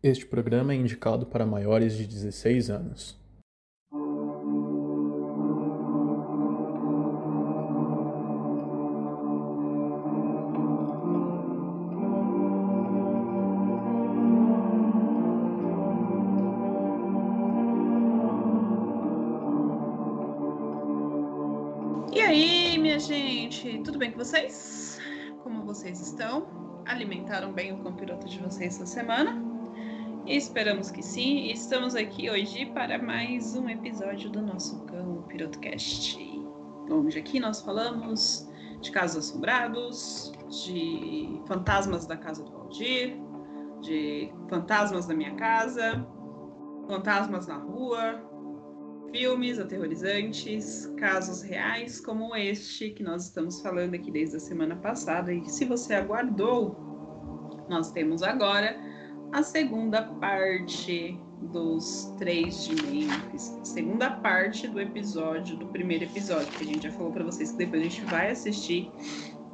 Este programa é indicado para maiores de 16 anos. E aí, minha gente, tudo bem com vocês? Como vocês estão? Alimentaram bem o campiroto de vocês essa semana? Esperamos que sim. Estamos aqui hoje para mais um episódio do nosso Cão Pirotocast. Onde aqui nós falamos de casos assombrados, de fantasmas da casa do Valdir, de fantasmas da minha casa, fantasmas na rua, filmes aterrorizantes, casos reais como este que nós estamos falando aqui desde a semana passada. E se você aguardou, nós temos agora a segunda parte dos três de Memphis, segunda parte do episódio, do primeiro episódio, que a gente já falou para vocês que depois a gente vai assistir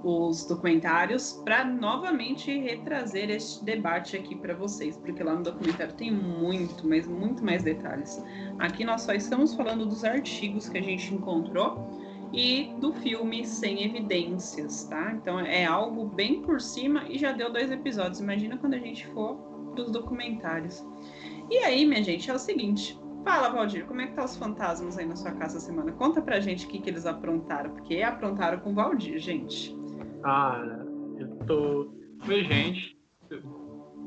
os documentários para novamente retrazer este debate aqui para vocês, porque lá no documentário tem muito, mas muito mais detalhes. Aqui nós só estamos falando dos artigos que a gente encontrou e do filme sem evidências, tá? Então é algo bem por cima e já deu dois episódios. Imagina quando a gente for dos documentários. E aí, minha gente, é o seguinte. Fala, Valdir, como é que tá os fantasmas aí na sua casa essa semana? Conta pra gente o que, que eles aprontaram, porque aprontaram com o Valdir, gente. Ah, eu tô. Oi, gente.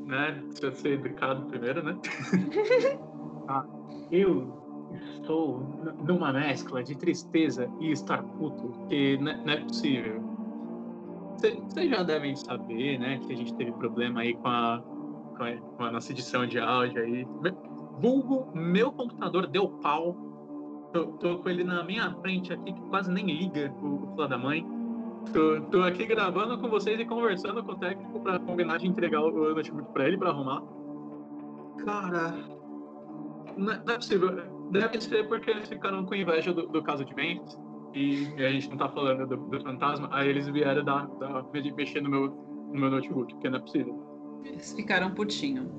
Né? Precisa ser educado primeiro, né? ah, eu estou numa mescla de tristeza e estar puto, que não é possível. Vocês já devem saber, né, que a gente teve problema aí com a com a nossa edição de áudio aí. Vulgo, meu computador deu pau. Tô, tô, com ele na minha frente aqui, que quase nem liga o, o da mãe. Tô, tô, aqui gravando com vocês e conversando com o técnico para combinar de entregar o notebook para ele para arrumar. Cara, não é, não é, possível. Deve ser porque eles ficaram com inveja do, do caso de Memphis e, a gente não tá falando do, do fantasma. Aí eles vieram dar, dar, mexer no meu, no meu notebook, porque não é possível. Eles ficaram putinho.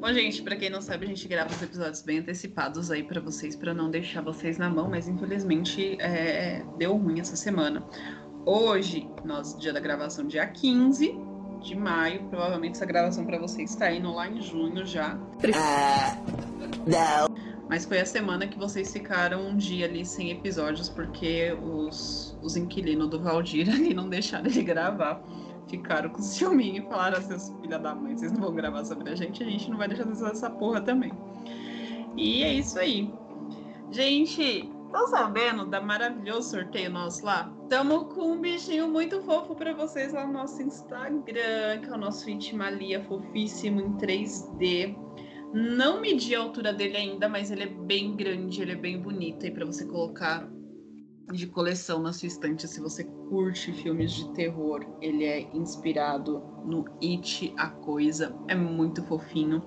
Bom, gente, para quem não sabe, a gente grava os episódios bem antecipados aí para vocês, para não deixar vocês na mão, mas infelizmente é, deu ruim essa semana. Hoje, nós, dia da gravação, dia 15 de maio, provavelmente essa gravação para vocês está indo lá em junho já. Ah, não. Mas foi a semana que vocês ficaram um dia ali sem episódios, porque os, os inquilinos do Valdir ali não deixaram ele gravar ficaram com ciúminho e falaram assim, filha da mãe, vocês não vão gravar sobre a gente, a gente não vai deixar de essa porra também. E é isso aí. Gente, estão sabendo da maravilhoso sorteio nosso lá? Estamos com um bichinho muito fofo para vocês lá no nosso Instagram, que é o nosso Itimalia fofíssimo em 3D. Não medi a altura dele ainda, mas ele é bem grande, ele é bem bonito aí para você colocar de coleção na sua estante se você curte filmes de terror. Ele é inspirado no It, a Coisa. É muito fofinho.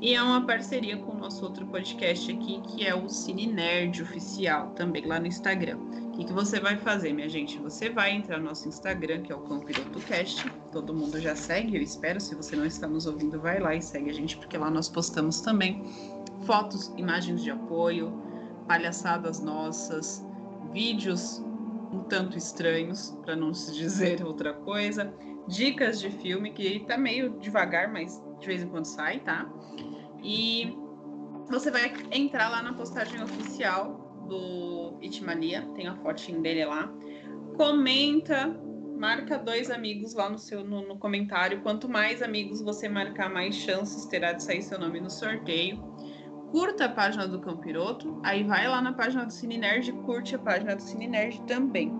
E é uma parceria com o nosso outro podcast aqui, que é o Cine Nerd Oficial, também lá no Instagram. O que, você vai fazer, minha gente? Você vai entrar no nosso Instagram, que é o CampirotoCast. Todo mundo já segue, eu espero. Se você não está nos ouvindo, vai lá e segue a gente, porque lá nós postamos também fotos, imagens de apoio, palhaçadas nossas, vídeos um tanto estranhos, para não se dizer outra coisa, dicas de filme, que tá meio devagar, mas de vez em quando sai, tá? E você vai entrar lá na postagem oficial do Itmania, tem a fotinho dele lá. Comenta, marca dois amigos lá no seu no, no comentário. Quanto mais amigos você marcar, mais chances terá de sair seu nome no sorteio curta a página do Campiroto, aí vai lá na página do Cine Nerd e curte a página do Cine Nerd também.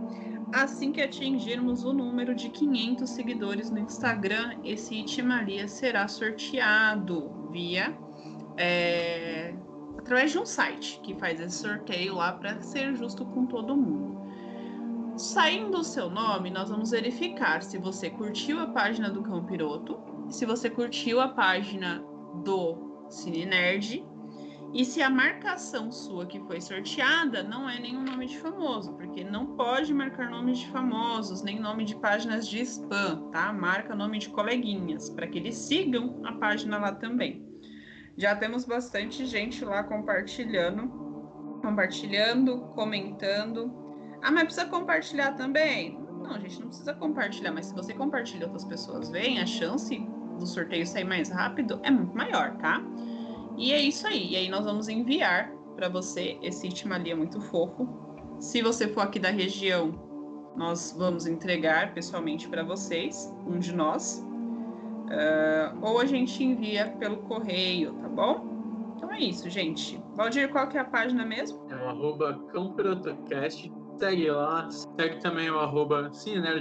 Assim que atingirmos o número de 500 seguidores no Instagram, esse Itimaria será sorteado via é, através de um site que faz esse sorteio lá para ser justo com todo mundo. Saindo o seu nome, nós vamos verificar se você curtiu a página do Campiroto, se você curtiu a página do Cine Nerd e se a marcação sua que foi sorteada não é nenhum nome de famoso, porque não pode marcar nomes de famosos, nem nome de páginas de spam, tá? Marca nome de coleguinhas, para que eles sigam a página lá também. Já temos bastante gente lá compartilhando, compartilhando, comentando. Ah, mas precisa compartilhar também? Não, gente, não precisa compartilhar, mas se você compartilha outras pessoas veem, a chance do sorteio sair mais rápido é muito maior, tá? E é isso aí. E aí nós vamos enviar para você esse Itimalia muito fofo. Se você for aqui da região, nós vamos entregar pessoalmente para vocês, um de nós. Uh, ou a gente envia pelo correio, tá bom? Então é isso, gente. Valdir, qual que é a página mesmo? É o arroba. Segue lá. Segue também o arroba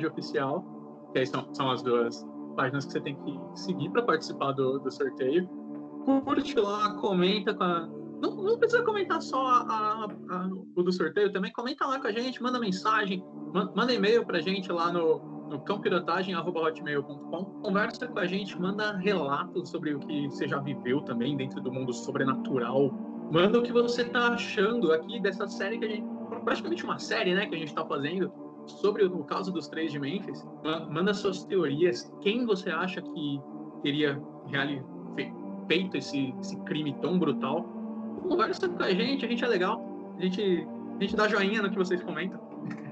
Oficial. Que aí são, são as duas páginas que você tem que seguir para participar do, do sorteio. Curte lá, comenta com a, não, não, precisa comentar só a, a, o do sorteio também, comenta lá com a gente, manda mensagem, manda, e-mail pra gente lá no, no cãopirotagem.hotmail.com. Conversa com a gente, manda relatos sobre o que você já viveu também dentro do mundo sobrenatural. Manda o que você tá achando aqui dessa série que a gente. Praticamente uma série, né, que a gente tá fazendo sobre o caso dos três de Memphis. Manda suas teorias. Quem você acha que teria feito esse, esse crime tão brutal? conversa com a gente, a gente é legal. A gente, a gente dá joinha no que vocês comentam.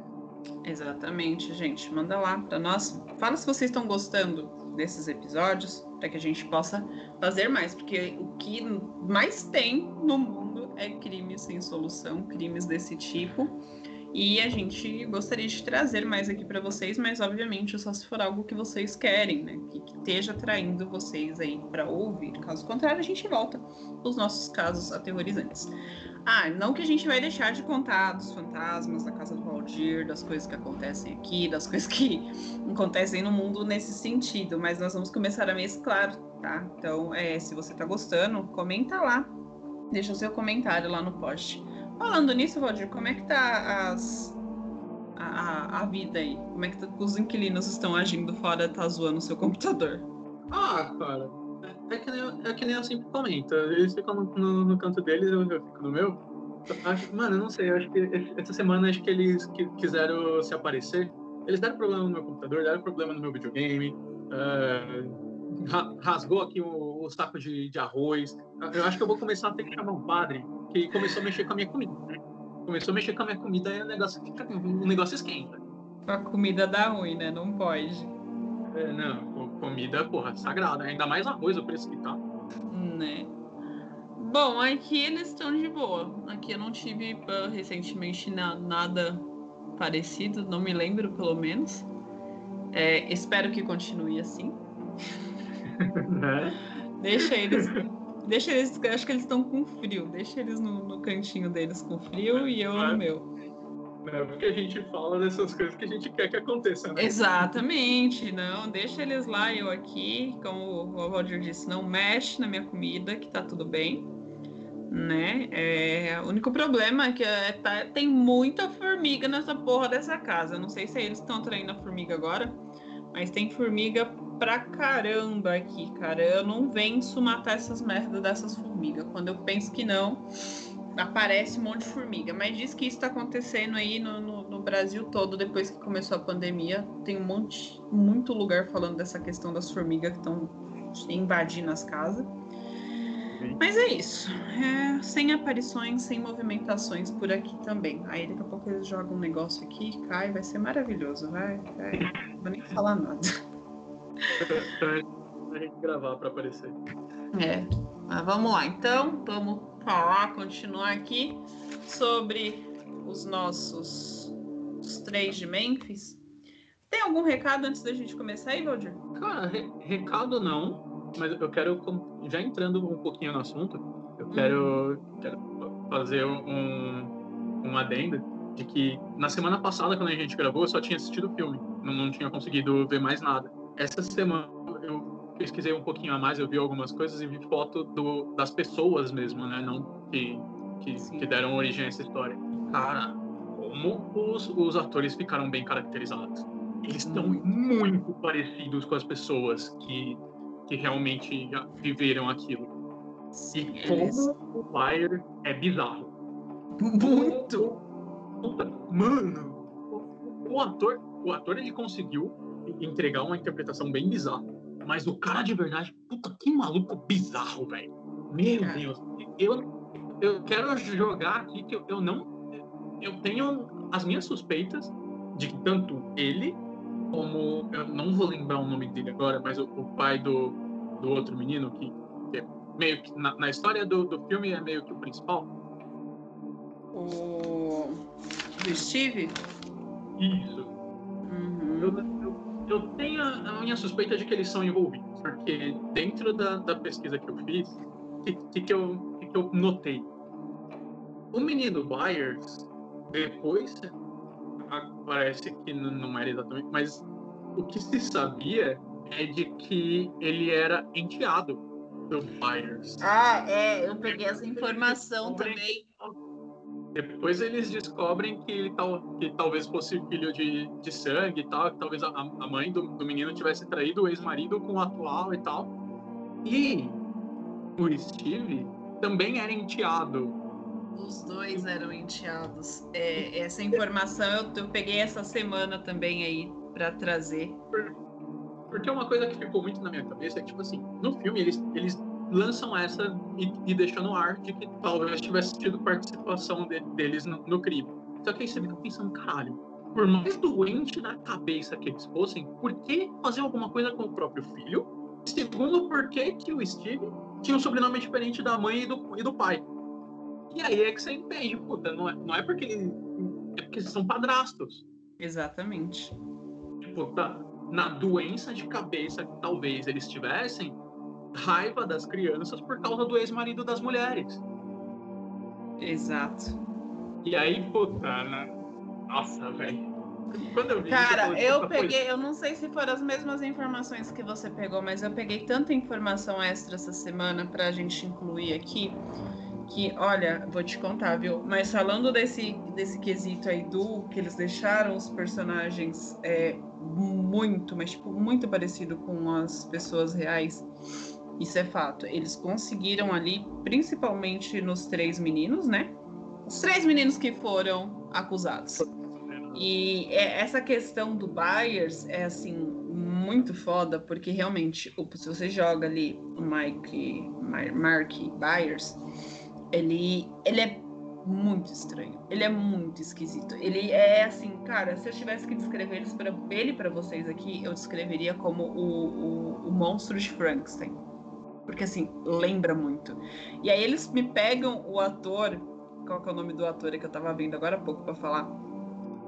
Exatamente, gente. Manda lá para nós. Fala se vocês estão gostando desses episódios, para que a gente possa fazer mais, porque o que mais tem no mundo é crimes sem solução, crimes desse tipo. E a gente gostaria de trazer mais aqui para vocês, mas obviamente só se for algo que vocês querem, né? Que, que esteja atraindo vocês aí para ouvir. Caso contrário, a gente volta os nossos casos aterrorizantes. Ah, não que a gente vai deixar de contar dos fantasmas da casa do Valdir, das coisas que acontecem aqui, das coisas que acontecem no mundo nesse sentido, mas nós vamos começar a mesclar, tá? Então, é, se você tá gostando, comenta lá. Deixa o seu comentário lá no post. Falando nisso, Roger, como é que tá as, a, a vida aí? Como é que tá, os inquilinos estão agindo fora tá zoando o seu computador? Ah, cara, é, é que, nem, é que nem eu sempre comento. Eles ficam no, no, no canto deles, eu, eu fico no meu. Acho, mano, eu não sei, eu acho que essa semana acho que eles que, quiseram se aparecer. Eles deram problema no meu computador, deram problema no meu videogame, uh, rasgou aqui o, o saco de, de arroz. Eu acho que eu vou começar a ter que chamar um padre que começou a mexer com a minha comida. Né? Começou a mexer com a minha comida e o negócio, fica, o negócio esquenta. A comida dá ruim, né? Não pode. É, não, comida, porra, sagrada. Ainda mais arroz, o preço que tá. Né? Bom, aqui eles estão de boa. Aqui eu não tive uh, recentemente na, nada parecido, não me lembro pelo menos. É, espero que continue assim. né? Deixa eles Deixa eles, acho que eles estão com frio. Deixa eles no, no, cantinho deles com frio e eu no é. meu. Não é porque a gente fala dessas coisas que a gente quer que aconteça, né? Exatamente, não. Deixa eles lá, eu aqui. Como o Roger disse, não mexe na minha comida, que tá tudo bem. Né? É, o único problema é que é, tá, tem muita formiga nessa porra dessa casa. Não sei se eles estão traindo a formiga agora, mas tem formiga pra caramba aqui, cara. Eu não venço matar essas merdas dessas formigas. Quando eu penso que não, aparece um monte de formiga. Mas diz que isso tá acontecendo aí no, no, no Brasil todo depois que começou a pandemia. Tem um monte, muito lugar falando dessa questão das formigas que estão invadindo as casas. Mas é isso. É, sem aparições, sem movimentações por aqui também. Aí daqui a pouco eles jogam um negócio aqui, cai, vai ser maravilhoso. Vai, vai. Não vou nem falar nada. a gente gravar para aparecer. É, mas vamos lá. Então, vamos falar, continuar aqui sobre os nossos os três de Memphis. Tem algum recado antes da gente começar aí, Valdir? Cara, re recado não, mas eu quero, já entrando um pouquinho no assunto, eu quero, hum. quero fazer um, um adendo de que na semana passada, quando a gente gravou, eu só tinha assistido o filme, não, não tinha conseguido ver mais nada essa semana eu pesquisei um pouquinho a mais, eu vi algumas coisas e vi foto do, das pessoas mesmo, né? Não que, que, que deram origem a essa história. Cara, como os, os atores ficaram bem caracterizados. Eles estão muito parecidos com as pessoas que, que realmente viveram aquilo. E como o Fire é bizarro. Muito! Mano, o, o ator, o ator ele conseguiu entregar uma interpretação bem bizarra. Mas o cara de verdade, puta, que maluco bizarro, velho. Meu Deus, eu, eu quero jogar aqui que eu, eu não. Eu tenho as minhas suspeitas de que tanto ele como. Eu não vou lembrar o nome dele agora, mas o, o pai do, do outro menino, que, que é meio que. Na, na história do, do filme é meio que o principal. O. Do Steve? Isso. Eu, eu, eu tenho a, a minha suspeita de que eles são envolvidos, porque dentro da, da pesquisa que eu fiz, o que, que, que, eu, que, que eu notei? O menino Byers, depois parece que não era exatamente, mas o que se sabia é de que ele era enteado do Byers. Ah, é, eu peguei essa informação também. Depois eles descobrem que ele tal, que talvez fosse filho de, de sangue e tal, que talvez a, a mãe do, do menino tivesse traído o ex-marido com o atual e tal. E o Steve também era enteado os dois eram enteados. É, essa informação eu, eu, peguei essa semana também aí para trazer. Porque uma coisa que ficou muito na minha cabeça é que, tipo assim, no filme eles, eles lançam essa e, e deixam no ar de que talvez tivesse tido participação de, deles no, no, crime. Só que aí você fica pensando, caralho, por mais doente na cabeça que eles fossem, por que fazer alguma coisa com o próprio filho? Segundo, por que, que o Steve tinha um sobrenome diferente da mãe e do, e do pai? E aí é que você entende, puta, não é, não é porque ele, é porque eles são padrastos. Exatamente. Tipo, tá, na doença de cabeça que talvez eles tivessem, raiva das crianças por causa do ex-marido das mulheres. Exato. E aí, puta, né? Nossa, velho. Quando eu vi Cara, isso, eu, eu peguei, eu não sei se foram as mesmas informações que você pegou, mas eu peguei tanta informação extra essa semana pra gente incluir aqui que, olha, vou te contar, viu? Mas falando desse, desse quesito aí do que eles deixaram os personagens é, muito, mas tipo, muito parecido com as pessoas reais, isso é fato. Eles conseguiram ali, principalmente nos três meninos, né? Os três meninos que foram acusados. E é, essa questão do Byers é assim muito foda, porque realmente, se você joga ali o Mike, Mark Byers, ele, ele é muito estranho. Ele é muito esquisito. Ele é assim, cara, se eu tivesse que descrever ele para vocês aqui, eu descreveria como o, o, o, monstro de Frankenstein. Porque assim, lembra muito. E aí eles me pegam o ator. Qual que é o nome do ator que eu tava vendo agora há pouco para falar?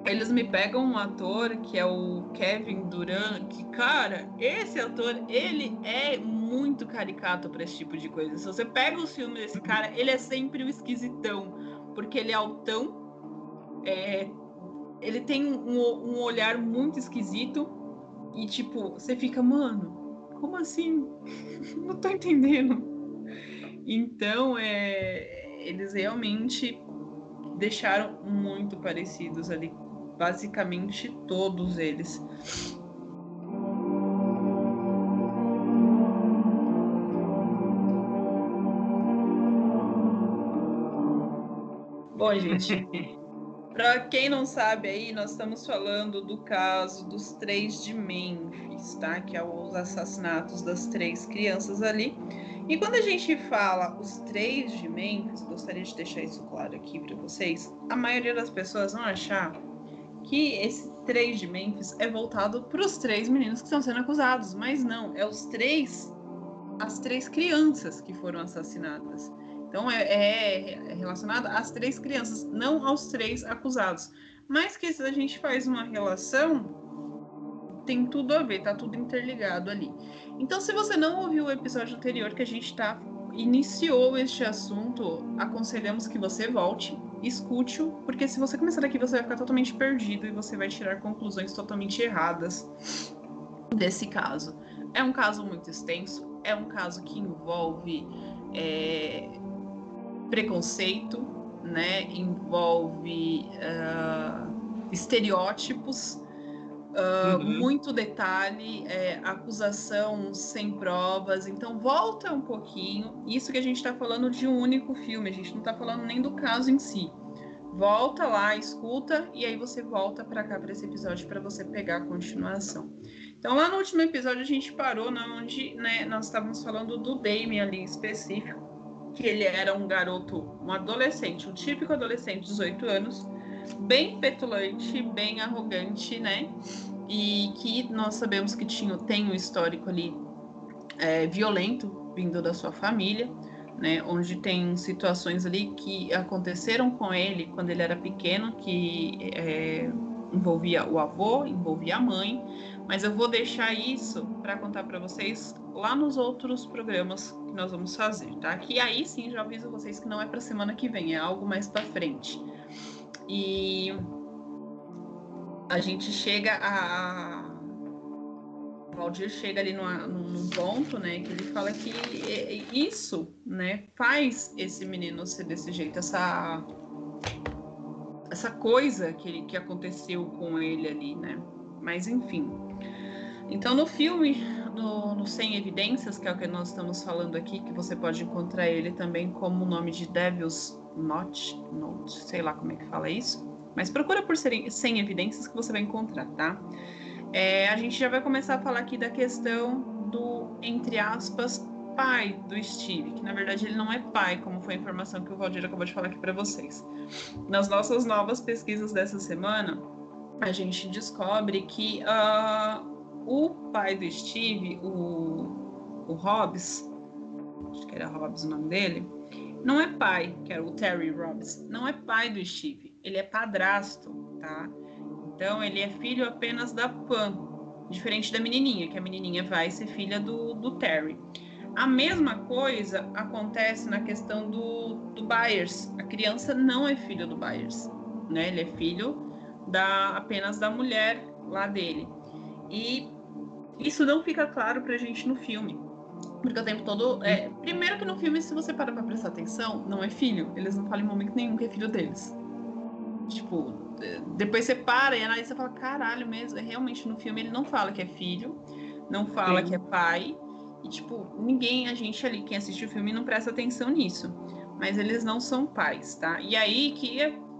eles me pegam um ator que é o Kevin Durant, que, cara, esse ator, ele é muito caricato para esse tipo de coisa. Se você pega os filmes desse cara, ele é sempre o esquisitão, porque ele é altão, é, ele tem um, um olhar muito esquisito, e, tipo, você fica, mano, como assim? Não tô entendendo. Então, é, eles realmente deixaram muito parecidos ali basicamente todos eles. Bom, gente, para quem não sabe aí, nós estamos falando do caso dos três de Memphis, tá? Que é os assassinatos das três crianças ali. E quando a gente fala os três de Memphis, gostaria de deixar isso claro aqui para vocês, a maioria das pessoas vão achar que esse três de Memphis é voltado para os três meninos que estão sendo acusados, mas não, é os três, as três crianças que foram assassinadas. Então é, é, é relacionado às três crianças, não aos três acusados. Mas que se a gente faz uma relação, tem tudo a ver, tá tudo interligado ali. Então, se você não ouviu o episódio anterior que a gente tá iniciou este assunto, aconselhamos que você volte escute-o, porque se você começar daqui, você vai ficar totalmente perdido e você vai tirar conclusões totalmente erradas desse caso. É um caso muito extenso, é um caso que envolve é, preconceito, né? envolve uh, estereótipos Uh, uhum. Muito detalhe, é, acusação sem provas. Então, volta um pouquinho. Isso que a gente está falando de um único filme, a gente não está falando nem do caso em si. Volta lá, escuta, e aí você volta para cá, para esse episódio, para você pegar a continuação. Então, lá no último episódio, a gente parou na onde né, nós estávamos falando do Damien ali específico. Que ele era um garoto, um adolescente, um típico adolescente de 18 anos, bem petulante, bem arrogante, né? E que nós sabemos que tinha, tem um histórico ali é, violento vindo da sua família, né? Onde tem situações ali que aconteceram com ele quando ele era pequeno, que é, envolvia o avô, envolvia a mãe, mas eu vou deixar isso para contar para vocês lá nos outros programas que nós vamos fazer, tá? Que aí sim já aviso vocês que não é para semana que vem, é algo mais para frente. E a gente chega a Valdir chega ali numa, num ponto, né, que ele fala que isso, né, faz esse menino ser desse jeito, essa essa coisa que, que aconteceu com ele ali, né? Mas enfim. Então no filme, no, no Sem Evidências, que é o que nós estamos falando aqui, que você pode encontrar ele também como o nome de Devil's Note, Note, sei lá como é que fala isso. Mas procura por Sem Evidências que você vai encontrar, tá? É, a gente já vai começar a falar aqui da questão do, entre aspas, pai do Steve, que na verdade ele não é pai, como foi a informação que o Valdir acabou de falar aqui para vocês. Nas nossas novas pesquisas dessa semana, a gente descobre que uh, o pai do Steve, o, o Hobbs, acho que era Hobbs o nome dele, não é pai, que era o Terry Hobbs, não é pai do Steve, ele é padrasto, tá? Então ele é filho apenas da Pam, diferente da menininha, que a menininha vai ser filha do, do Terry. A mesma coisa acontece na questão do, do Byers. A criança não é filho do Byers, né? Ele é filho da apenas da mulher lá dele. E isso não fica claro pra gente no filme. Porque o tempo todo. É, primeiro que no filme, se você parar pra prestar atenção, não é filho. Eles não falam em momento nenhum que é filho deles. Tipo, depois você para e analisa e fala, caralho mesmo. Realmente no filme ele não fala que é filho, não fala Sim. que é pai. E, tipo, ninguém, a gente ali, quem assiste o filme, não presta atenção nisso. Mas eles não são pais, tá? E aí que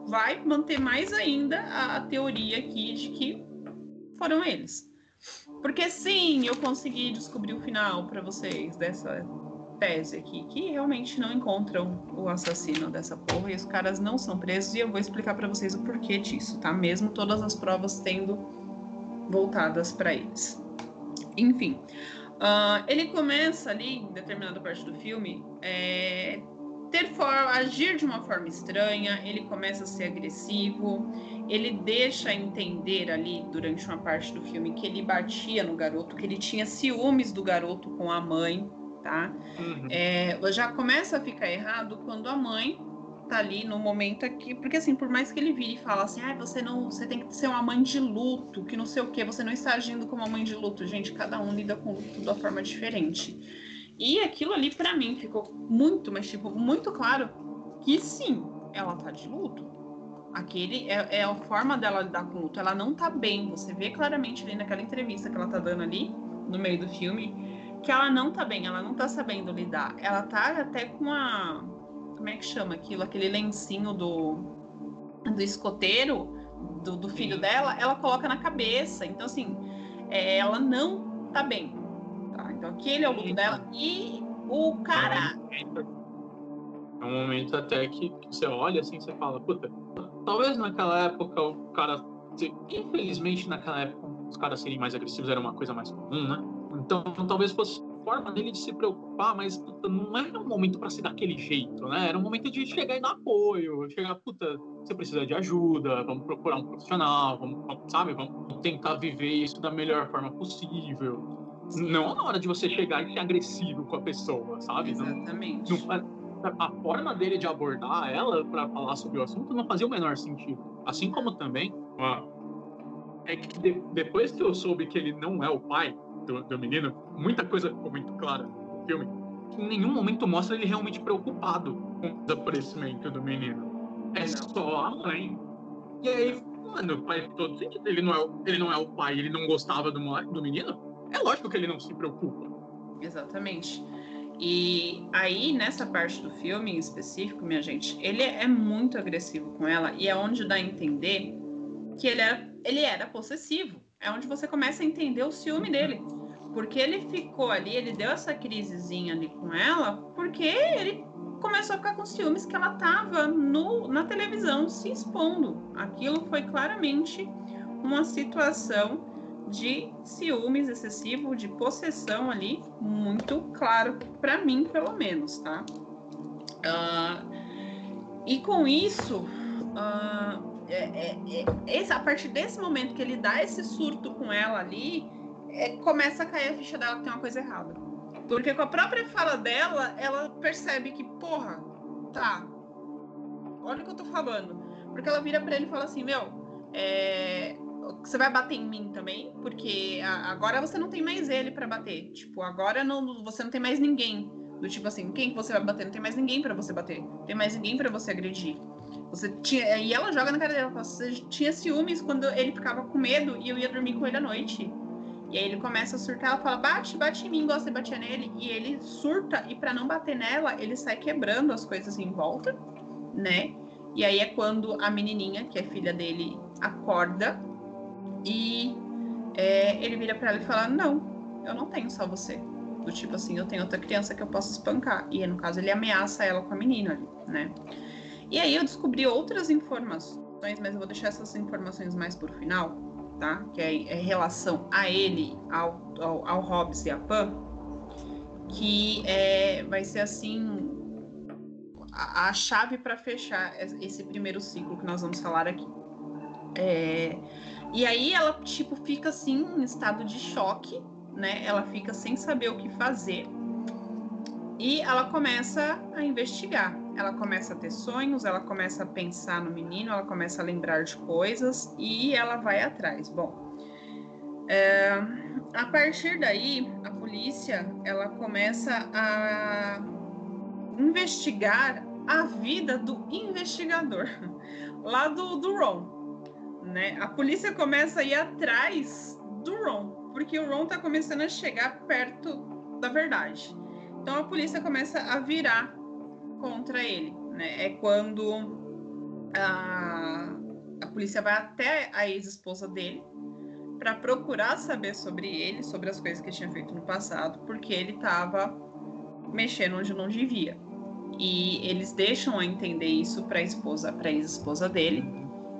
vai manter mais ainda a, a teoria aqui de que foram eles. Porque sim, eu consegui descobrir o final para vocês dessa tese aqui, que realmente não encontram o assassino dessa porra e os caras não são presos e eu vou explicar para vocês o porquê disso, tá? Mesmo todas as provas tendo voltadas para eles. Enfim, Uh, ele começa ali, em determinada parte do filme, é, ter forma, agir de uma forma estranha, ele começa a ser agressivo, ele deixa entender ali, durante uma parte do filme, que ele batia no garoto, que ele tinha ciúmes do garoto com a mãe, tá? Uhum. É, já começa a ficar errado quando a mãe tá ali no momento aqui, porque assim, por mais que ele vire e fale assim, ah, você não, você tem que ser uma mãe de luto, que não sei o que, você não está agindo como uma mãe de luto, gente, cada um lida com luto de uma forma diferente. E aquilo ali para mim ficou muito, mas tipo, muito claro que sim, ela tá de luto. Aquele é, é a forma dela lidar com luto, ela não tá bem, você vê claramente ali naquela entrevista que ela tá dando ali no meio do filme, que ela não tá bem, ela não tá sabendo lidar. Ela tá até com a como é que chama aquilo? Aquele lencinho do, do escoteiro do, do filho dela, ela coloca na cabeça. Então, assim, é, ela não tá bem. Então, aquele é o luto dela. E o cara. É um momento até que, que você olha assim, você fala, puta, talvez naquela época o cara. Infelizmente, naquela época, os caras serem mais agressivos era uma coisa mais comum, né? Então, talvez fosse forma dele de se preocupar, mas puta, não era um momento para ser daquele jeito, né? Era um momento de chegar e dar apoio, chegar, puta, você precisa de ajuda, vamos procurar um profissional, vamos, sabe, vamos tentar viver isso da melhor forma possível. Não na hora de você chegar e ser agressivo com a pessoa, sabe? Exatamente. Não, não, a forma dele de abordar ela para falar sobre o assunto não fazia o menor sentido. Assim como também, é que de, depois que eu soube que ele não é o pai, do, do menino, muita coisa ficou muito clara no filme. Que em nenhum momento mostra ele realmente preocupado com o desaparecimento do menino. É só a mãe. E aí, mano, faz todo sentido. Ele não é, ele não é o pai, ele não gostava do, do menino. É lógico que ele não se preocupa. Exatamente. E aí, nessa parte do filme em específico, minha gente, ele é muito agressivo com ela e é onde dá a entender que ele era, ele era possessivo. É onde você começa a entender o ciúme dele. Porque ele ficou ali, ele deu essa crisezinha ali com ela, porque ele come... a ficar com ciúmes que ela tava no, na televisão se expondo. Aquilo foi claramente uma situação de ciúmes excessivo, de possessão ali, muito claro para mim, pelo menos, tá? Uh, e com isso, uh, é, é, é, a partir desse momento que ele dá esse surto com ela ali, é, começa a cair a ficha dela que tem uma coisa errada. Porque com a própria fala dela, ela percebe que, porra, tá. Olha o que eu tô falando. Porque ela vira para ele e fala assim: Meu, é, você vai bater em mim também? Porque agora você não tem mais ele para bater. Tipo, agora não, você não tem mais ninguém. Do tipo assim, quem que você vai bater? Não tem mais ninguém para você bater. Não tem mais ninguém para você agredir. Você tinha, e ela joga na cara dela, você tinha ciúmes quando ele ficava com medo e eu ia dormir com ele à noite. E aí ele começa a surtar, ela fala, bate, bate em mim, gosta de bater nele. E ele surta, e para não bater nela, ele sai quebrando as coisas em volta, né? E aí é quando a menininha, que é filha dele, acorda e é, ele vira para ela e fala: Não, eu não tenho só você. Do tipo assim, eu tenho outra criança que eu posso espancar. E no caso, ele ameaça ela com a menina ali, né? E aí eu descobri outras informações, mas eu vou deixar essas informações mais por final, tá? Que é, é relação a ele, ao, ao, ao Hobbes e a Pan, que é, vai ser assim a, a chave para fechar esse primeiro ciclo que nós vamos falar aqui. É, e aí ela, tipo, fica assim em estado de choque, né? Ela fica sem saber o que fazer. E ela começa a investigar. Ela começa a ter sonhos, ela começa a pensar no menino, ela começa a lembrar de coisas e ela vai atrás. Bom, é, a partir daí, a polícia ela começa a investigar a vida do investigador lá do, do Ron né? A polícia começa a ir atrás do Ron, porque o Ron tá começando a chegar perto da verdade. Então a polícia começa a virar contra ele, né? É quando a, a polícia vai até a ex-esposa dele para procurar saber sobre ele, sobre as coisas que tinha feito no passado, porque ele estava mexendo onde não devia. E eles deixam a entender isso para a esposa, para ex-esposa dele,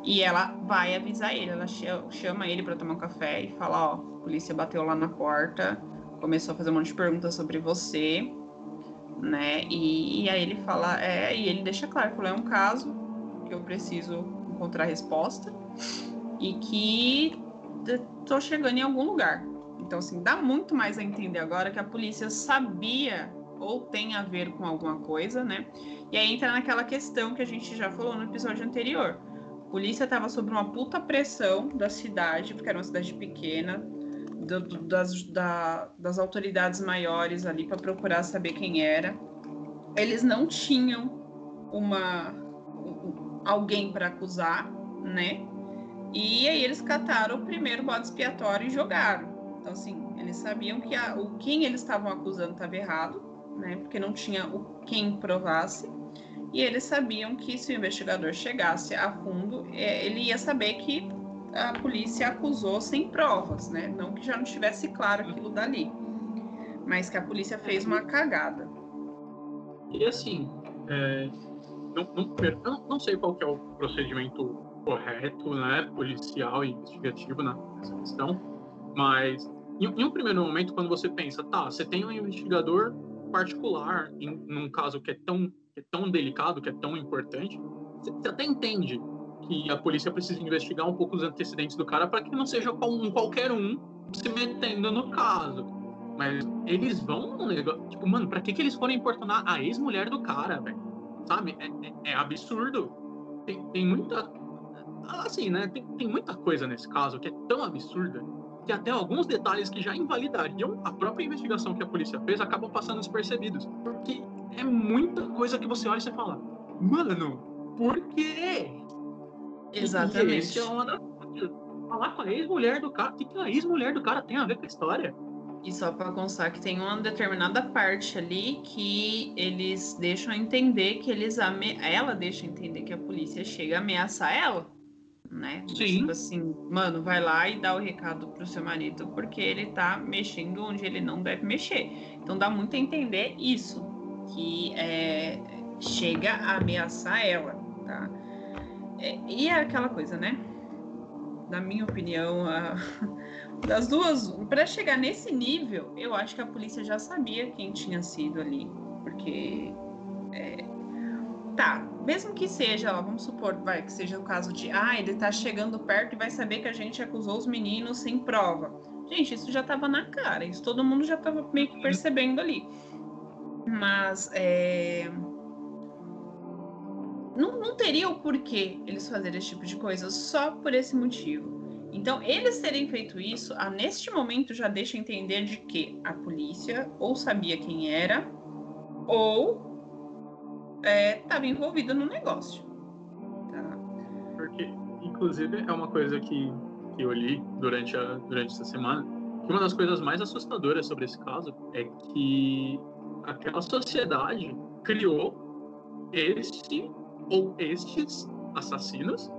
e ela vai avisar ele, ela chama ele para tomar um café e fala, ó, a polícia bateu lá na porta, começou a fazer um monte de perguntas sobre você, né? E, e aí ele fala, é, e ele deixa claro que é um caso que eu preciso encontrar resposta e que tô chegando em algum lugar. Então, assim, dá muito mais a entender agora que a polícia sabia ou tem a ver com alguma coisa, né? E aí entra naquela questão que a gente já falou no episódio anterior. A polícia estava sob uma puta pressão da cidade, porque era uma cidade pequena, do, do, das, da, das autoridades maiores ali para procurar saber quem era. Eles não tinham uma alguém para acusar, né? E aí eles cataram o primeiro bode expiatório e jogaram. Então assim, eles sabiam que a, o quem eles estavam acusando estava errado, né? Porque não tinha o quem provasse e eles sabiam que se o investigador chegasse a fundo, é, ele ia saber que a polícia acusou sem provas, né? Não que já não estivesse claro aquilo dali, mas que a polícia fez uma cagada. E assim, é, não, não, eu não sei qual que é o procedimento correto, né, policial e investigativo nessa questão, mas em, em um primeiro momento, quando você pensa, tá, você tem um investigador particular, em, num caso que é tão que é tão delicado, que é tão importante, você até entende que a polícia precisa investigar um pouco os antecedentes do cara para que não seja um qualquer um se metendo no caso. Mas eles vão Tipo, mano, pra que, que eles foram importunar a ex-mulher do cara, velho? Sabe? É, é, é, absurdo. Tem, tem muita. Assim, né? Tem, tem muita coisa nesse caso que é tão absurda que até alguns detalhes que já invalidariam a própria investigação que a polícia fez acabam passando despercebidos. Porque é muita coisa que você olha e você fala, mano, por quê? Exatamente. E falar com a ex-mulher do cara, o que, que a ex-mulher do cara tem a ver com a história? E só para constar que tem uma determinada parte ali que eles deixam entender que eles ame... ela deixa entender que a polícia chega a ameaçar ela, né? Sim. Tipo assim, mano, vai lá e dá o recado pro seu marido porque ele tá mexendo onde ele não deve mexer. Então dá muito a entender isso que é, chega a ameaçar ela, tá? É, e é aquela coisa, né? Na minha opinião, a, das duas, para chegar nesse nível, eu acho que a polícia já sabia quem tinha sido ali, porque é, tá, mesmo que seja, vamos supor, vai que seja o caso de, ah, ele tá chegando perto e vai saber que a gente acusou os meninos sem prova. Gente, isso já tava na cara, isso todo mundo já tava meio que percebendo ali. Mas é, não, não teria o porquê eles fazerem esse tipo de coisa só por esse motivo. Então, eles terem feito isso, a, neste momento já deixa entender de que a polícia ou sabia quem era, ou estava é, envolvida no negócio. Tá? Porque, inclusive, é uma coisa que, que eu li durante, a, durante essa semana, uma das coisas mais assustadoras sobre esse caso é que aquela sociedade criou este ou estes assassinos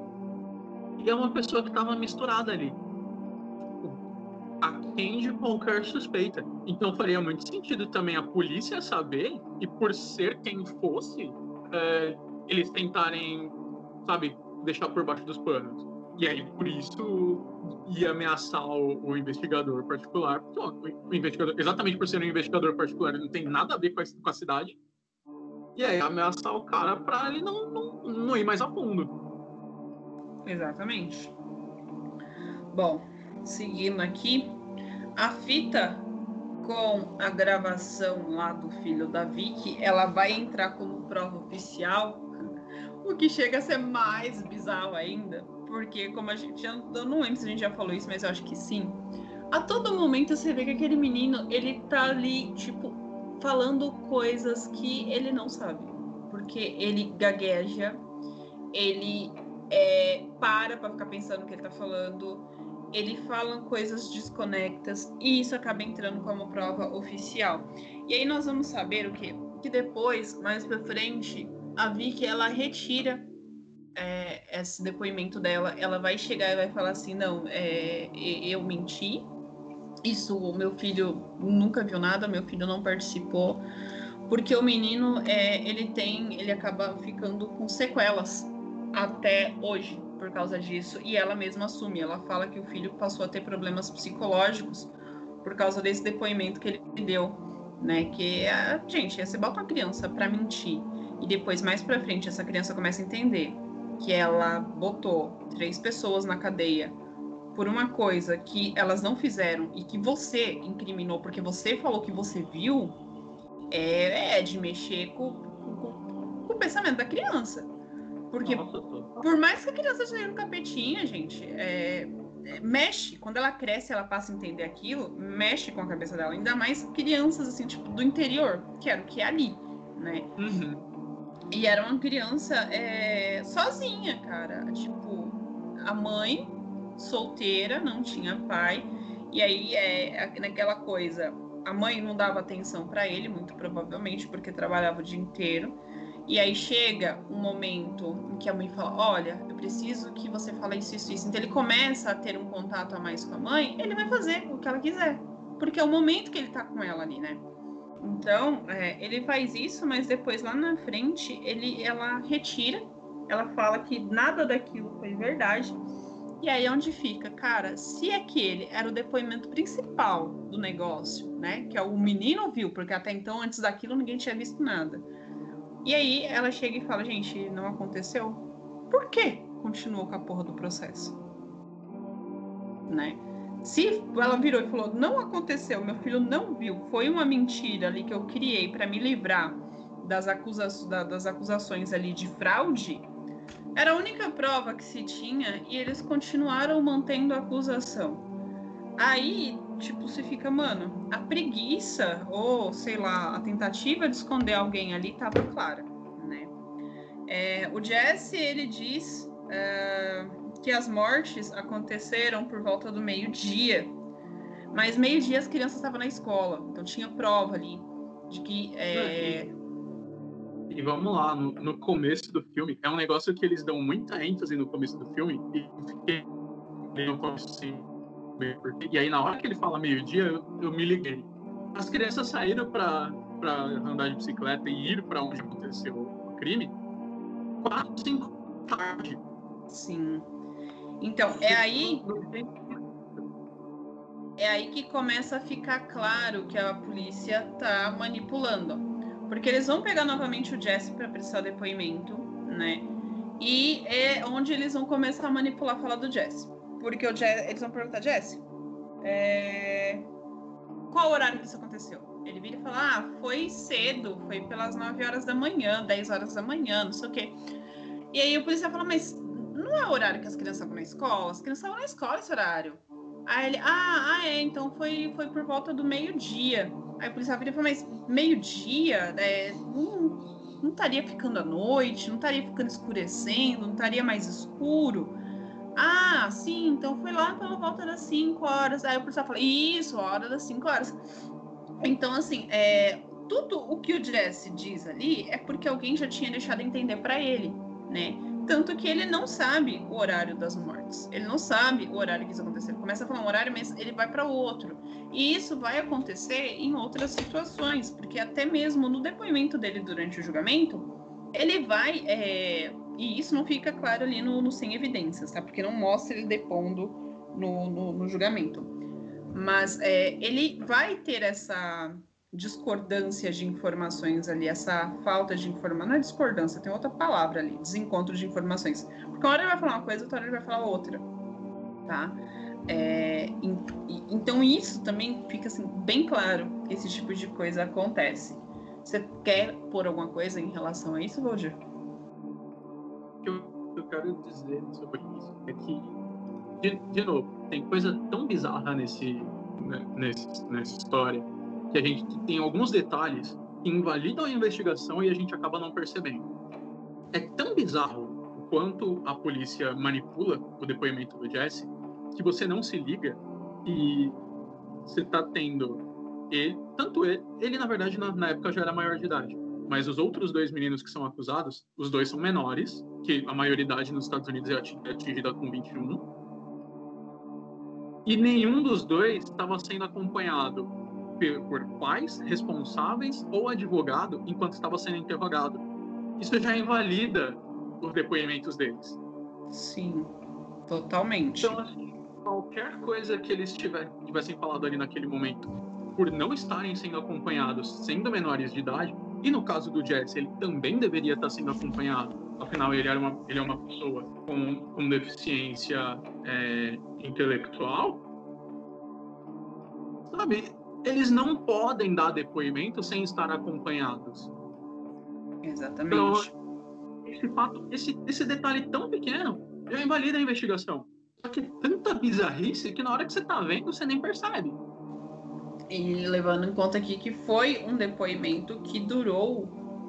e é uma pessoa que estava misturada ali a de qualquer suspeita. Então faria muito sentido também a polícia saber e por ser quem fosse, é, eles tentarem, sabe, deixar por baixo dos panos. E aí por isso ia ameaçar o, o investigador particular. O investigador, exatamente por ser um investigador particular, ele não tem nada a ver com a, com a cidade. E aí ameaçar o cara para ele não, não, não ir mais a fundo. Exatamente. Bom, seguindo aqui, a fita com a gravação lá do filho da Vicky, ela vai entrar como prova oficial, o que chega a ser mais bizarro ainda, porque como a gente já, eu não lembro se a gente já falou isso, mas eu acho que sim. A todo momento você vê que aquele menino, ele tá ali, tipo, falando coisas que ele não sabe, porque ele gagueja, ele é, para para ficar pensando o que ele está falando, ele fala coisas desconectas e isso acaba entrando como prova oficial. E aí nós vamos saber o que? Que depois, mais para frente, a Vicky ela retira é, esse depoimento dela, ela vai chegar e vai falar assim, não, é, eu menti, isso o meu filho nunca viu nada, meu filho não participou, porque o menino é, ele tem, ele acaba ficando com sequelas até hoje por causa disso. E ela mesma assume. Ela fala que o filho passou a ter problemas psicológicos por causa desse depoimento que ele deu, né? Que a gente, você bota uma criança para mentir e depois mais para frente essa criança começa a entender que ela botou três pessoas na cadeia por uma coisa que elas não fizeram e que você incriminou porque você falou que você viu, é, é de mexer com, com, com o pensamento da criança. Porque Nossa, por mais que a criança seja um capetinha, gente, é, é, mexe. Quando ela cresce, ela passa a entender aquilo, mexe com a cabeça dela. Ainda mais crianças, assim, tipo, do interior, que era o que é ali, né? Uhum. E era uma criança é, sozinha, cara. Tipo, a mãe solteira, não tinha pai. E aí, é, naquela coisa, a mãe não dava atenção para ele, muito provavelmente, porque trabalhava o dia inteiro. E aí chega um momento em que a mãe fala: Olha, eu preciso que você fale isso, isso, isso. Então ele começa a ter um contato a mais com a mãe, ele vai fazer o que ela quiser. Porque é o momento que ele tá com ela ali, né? Então, é, ele faz isso, mas depois lá na frente ele, ela retira, ela fala que nada daquilo foi verdade. E aí é onde fica, cara, se aquele era o depoimento principal do negócio, né? Que é o menino viu, porque até então, antes daquilo, ninguém tinha visto nada. E aí ela chega e fala, gente, não aconteceu. Por que continuou com a porra do processo? Né? Se ela virou e falou, não aconteceu, meu filho não viu, foi uma mentira ali que eu criei para me livrar das, acusa das acusações ali de fraude, era a única prova que se tinha e eles continuaram mantendo a acusação. Aí tipo, você fica, mano, a preguiça ou, sei lá, a tentativa de esconder alguém ali tava clara, né? É, o Jesse, ele diz é, que as mortes aconteceram por volta do meio-dia, mas meio-dia as crianças estavam na escola, então tinha prova ali de que... É... E vamos lá, no, no, começo do filme, é um negócio que eles dão muita ênfase no começo do filme, e fiquei no começo assim, porque, e aí, na hora que ele fala meio-dia, eu, eu, me liguei. As crianças saíram para andar de bicicleta e ir para onde aconteceu crime, quatro, cinco tarde. Sim. Então, é aí. É aí que começa a ficar claro que a polícia tá manipulando. Porque eles vão pegar novamente o Jesse para prestar depoimento, né? E é onde eles vão começar a manipular a fala do Jesse. Porque o Jesse, eles vão perguntar, Jesse, é... qual horário que isso aconteceu? Ele vira e fala, ah, foi cedo, foi pelas 9 horas da manhã, 10 horas da manhã, não sei o quê. E aí o policial fala, mas não é o horário que as crianças estavam na escola? As crianças estavam na escola esse horário. Aí ele, ah, ah é, então foi, foi por volta do meio-dia. Aí o policial vira e fala, mas meio-dia? É, não, não estaria ficando à noite, não estaria ficando escurecendo, não estaria mais escuro? Ah, sim, então foi lá pela volta das 5 horas. Aí o policial fala, isso, hora das 5 horas. Então, assim, é, tudo o que o Jesse diz ali é porque alguém já tinha deixado entender para ele né? Tanto que ele não sabe o horário das mortes. Ele não sabe o horário que isso aconteceu. Ele começa a falar um horário, mas ele vai para outro. E isso vai acontecer em outras situações, porque até mesmo no depoimento dele durante o julgamento, ele vai. É... E isso não fica claro ali no, no, Sem Evidências, tá? Porque não mostra ele depondo no, no, no julgamento. Mas é, ele vai ter essa discordância de informações ali, essa falta de informação, não é discordância, tem outra palavra ali, desencontro de informações. Porque uma hora ele vai falar uma coisa, outra hora ele vai falar outra, tá? É, então isso também fica assim, bem claro que esse tipo de coisa acontece. Você quer pôr alguma coisa em relação a isso, Roger? O que eu quero dizer sobre isso é que, de, de novo, tem coisa tão bizarra nesse, né, nesse, nessa história que a gente tem alguns detalhes que invalidam a investigação e a gente acaba não percebendo. É tão bizarro o quanto a polícia manipula o depoimento do Jesse que você não se liga e você está tendo ele, tanto ele, ele na verdade na, na, época já era maior de idade, mas os outros dois meninos que são acusados, os dois são menores, que a maioridade nos Estados Unidos é atingida com 21. E nenhum dos dois estava sendo acompanhado por pais responsáveis ou advogado enquanto estava sendo interrogado. Isso já invalida os depoimentos deles. Sim, totalmente. Então, assim, qualquer coisa que eles tivessem falado ali naquele momento, por não estarem sendo acompanhados, sendo menores de idade, e no caso do Jesse, ele também deveria estar sendo acompanhado. Afinal, ele, era uma, ele é uma pessoa com, com deficiência é, intelectual. Sabe, eles não podem dar depoimento sem estar acompanhados. Exatamente. Então, esse fato, esse, esse detalhe tão pequeno já invalida a investigação. Só que tanta bizarrice que na hora que você tá vendo, você nem percebe. E levando em conta aqui que foi um depoimento que durou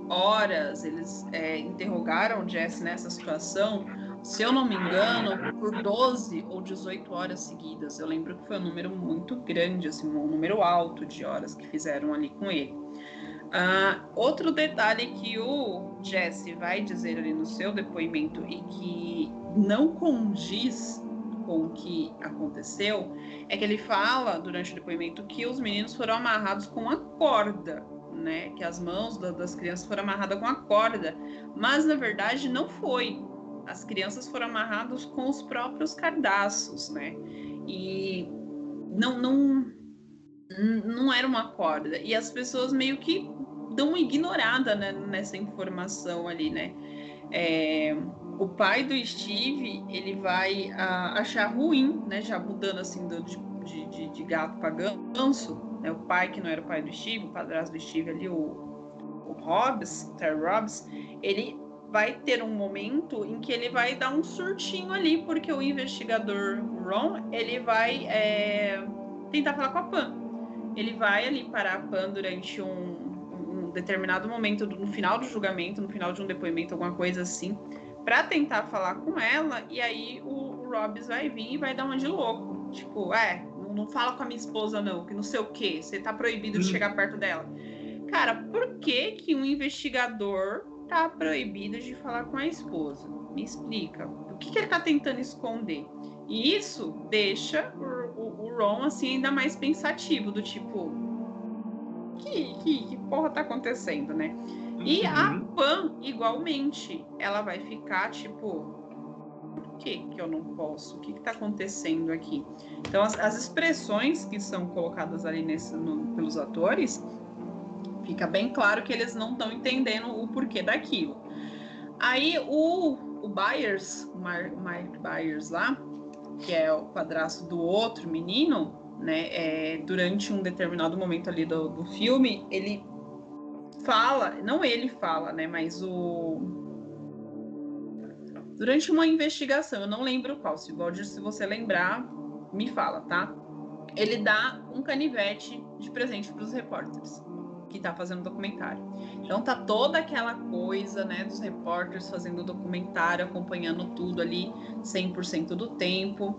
horas, eles é, interrogaram o Jesse nessa situação se eu não me engano, por 12 ou 18 horas seguidas. Eu lembro que foi um número muito grande, assim, um número alto de horas que fizeram ali com ele. Uh, outro detalhe que o Jesse vai dizer ali no seu depoimento e que não condiz com o que aconteceu é que ele fala durante o depoimento que os meninos foram amarrados com a corda, né? Que as mãos das crianças foram amarradas com a corda, mas na verdade não foi as crianças foram amarradas com os próprios cardaços, né? E não, não, não era uma corda. E as pessoas meio que dão uma ignorada né, nessa informação ali, né? É, o pai do Steve, ele vai a, achar ruim, né? Já mudando assim do, de, de, de gato para ganso, né? O pai que não era o pai do Steve, o padrasto do Steve ali, o, o Hobbs, Terry Hobbs, ele vai ter um momento em que ele vai dar um surtinho ali, porque o investigador Ron, ele vai é, tentar falar com a Pan. Ele vai ali parar a Pan durante um, um determinado momento, no final do julgamento, no final de um depoimento, alguma coisa assim, para tentar falar com ela, e aí o, o vai vir e vai dar uma de louco. Tipo, é, não, não fala com a minha esposa não, que não sei o que, você tá proibido de hum. chegar perto dela. Cara, por que que um investigador tá proibido de falar com a esposa. Me explica. O que, que ele tá tentando esconder? E isso deixa o, o, o Ron assim ainda mais pensativo, do tipo. Que, que, que porra tá acontecendo, né? E a uhum. Pan, igualmente, ela vai ficar tipo. Por que, que eu não posso? O que está acontecendo aqui? Então, as, as, expressões que são colocadas ali nesse, no, pelos atores, fica bem claro que eles não estão entendendo o porquê daquilo. Aí o, o Byers, o Mark Byers lá, que é o padrasto do outro menino, né? É, durante um determinado momento ali do, do filme, ele fala, não ele fala, né? Mas o durante uma investigação, eu não lembro qual, se Roger, se você lembrar, me fala, tá? Ele dá um canivete de presente para os repórteres que tá fazendo documentário. Então tá toda aquela coisa, né, dos repórteres fazendo documentário, acompanhando tudo ali 100% do tempo.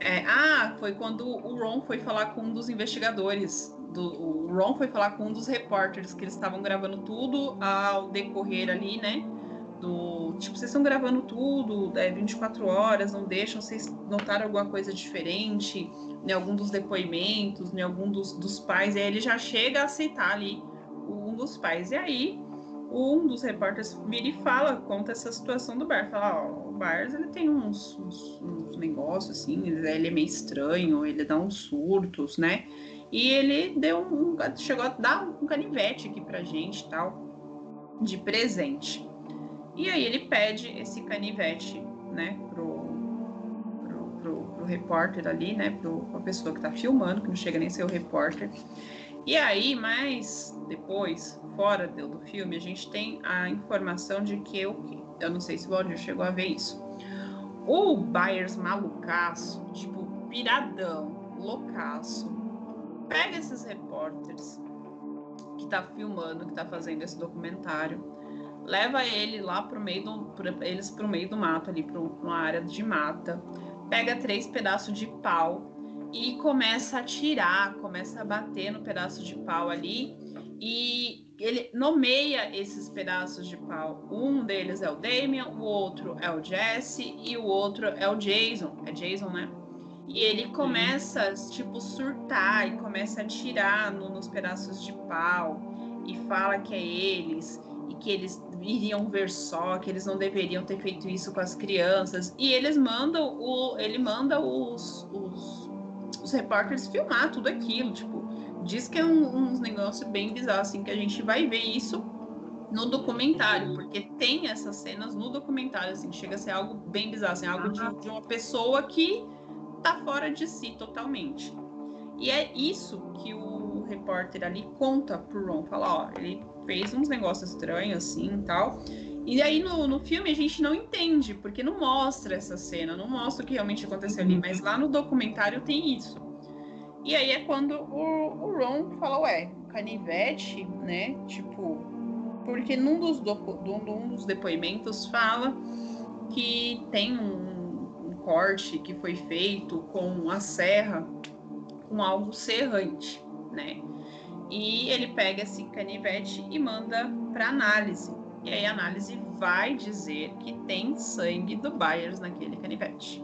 É, ah, foi quando o Ron foi falar com um dos investigadores. Do, o Ron foi falar com um dos repórteres que eles estavam gravando tudo ao decorrer ali, né? Do tipo, vocês estão gravando tudo, é 24 horas, não deixam vocês notaram alguma coisa diferente em algum dos depoimentos, em algum dos, dos pais, e aí ele já chega a aceitar ali um dos pais. E aí um dos repórteres vira e fala, conta essa situação do bar. Fala, ó, o Bars ele tem uns, uns, uns negócios assim, ele é meio estranho, ele dá uns surtos, né? E ele deu um, chegou a dar um canivete aqui pra gente tal, de presente. E aí ele pede esse canivete, né, pro, pro, pro, pro repórter ali, né, pro, pra pessoa que tá filmando, que não chega nem a ser o repórter. E aí, mais depois, fora do filme, a gente tem a informação de que que? Eu não sei se o Valdir chegou a ver isso. O Byers malucaço, tipo, piradão, loucaço, pega esses repórteres que tá filmando, que tá fazendo esse documentário, leva ele lá pro meio do, pro, eles pro meio do mato ali, para uma área de mata, pega três pedaços de pau e começa a tirar, começa a bater no pedaço de pau ali e ele nomeia esses pedaços de pau. Um deles é o Damien, o outro é o Jesse e o outro é o Jason. É Jason, né? E ele começa, tipo, surtar e começa a tirar no, nos pedaços de pau e fala que é eles e que eles iriam ver só, que eles não deveriam ter feito isso com as crianças. E eles mandam o, ele manda os, os os repórteres filmar tudo aquilo, tipo, diz que é um, uns negócios bem bizarros, assim, que a gente vai ver isso no documentário, porque tem essas cenas no documentário, assim, chega a ser algo bem bizarro, assim, algo de, de uma pessoa que tá fora de si totalmente. E é isso que o repórter ali conta pro Ron, fala, ó, ele fez uns negócios estranhos, assim, e tal, e aí no, no filme a gente não entende, porque não mostra essa cena, não mostra o que realmente aconteceu ali, mas lá no documentário tem isso. E aí é quando o, o Ron fala, ué, canivete, né? Tipo, porque num dos, do, num dos depoimentos fala que tem um, um corte que foi feito com a serra, com algo serrante, né? E ele pega esse canivete e manda para análise. E aí a análise vai dizer que tem sangue do Byers naquele canivete.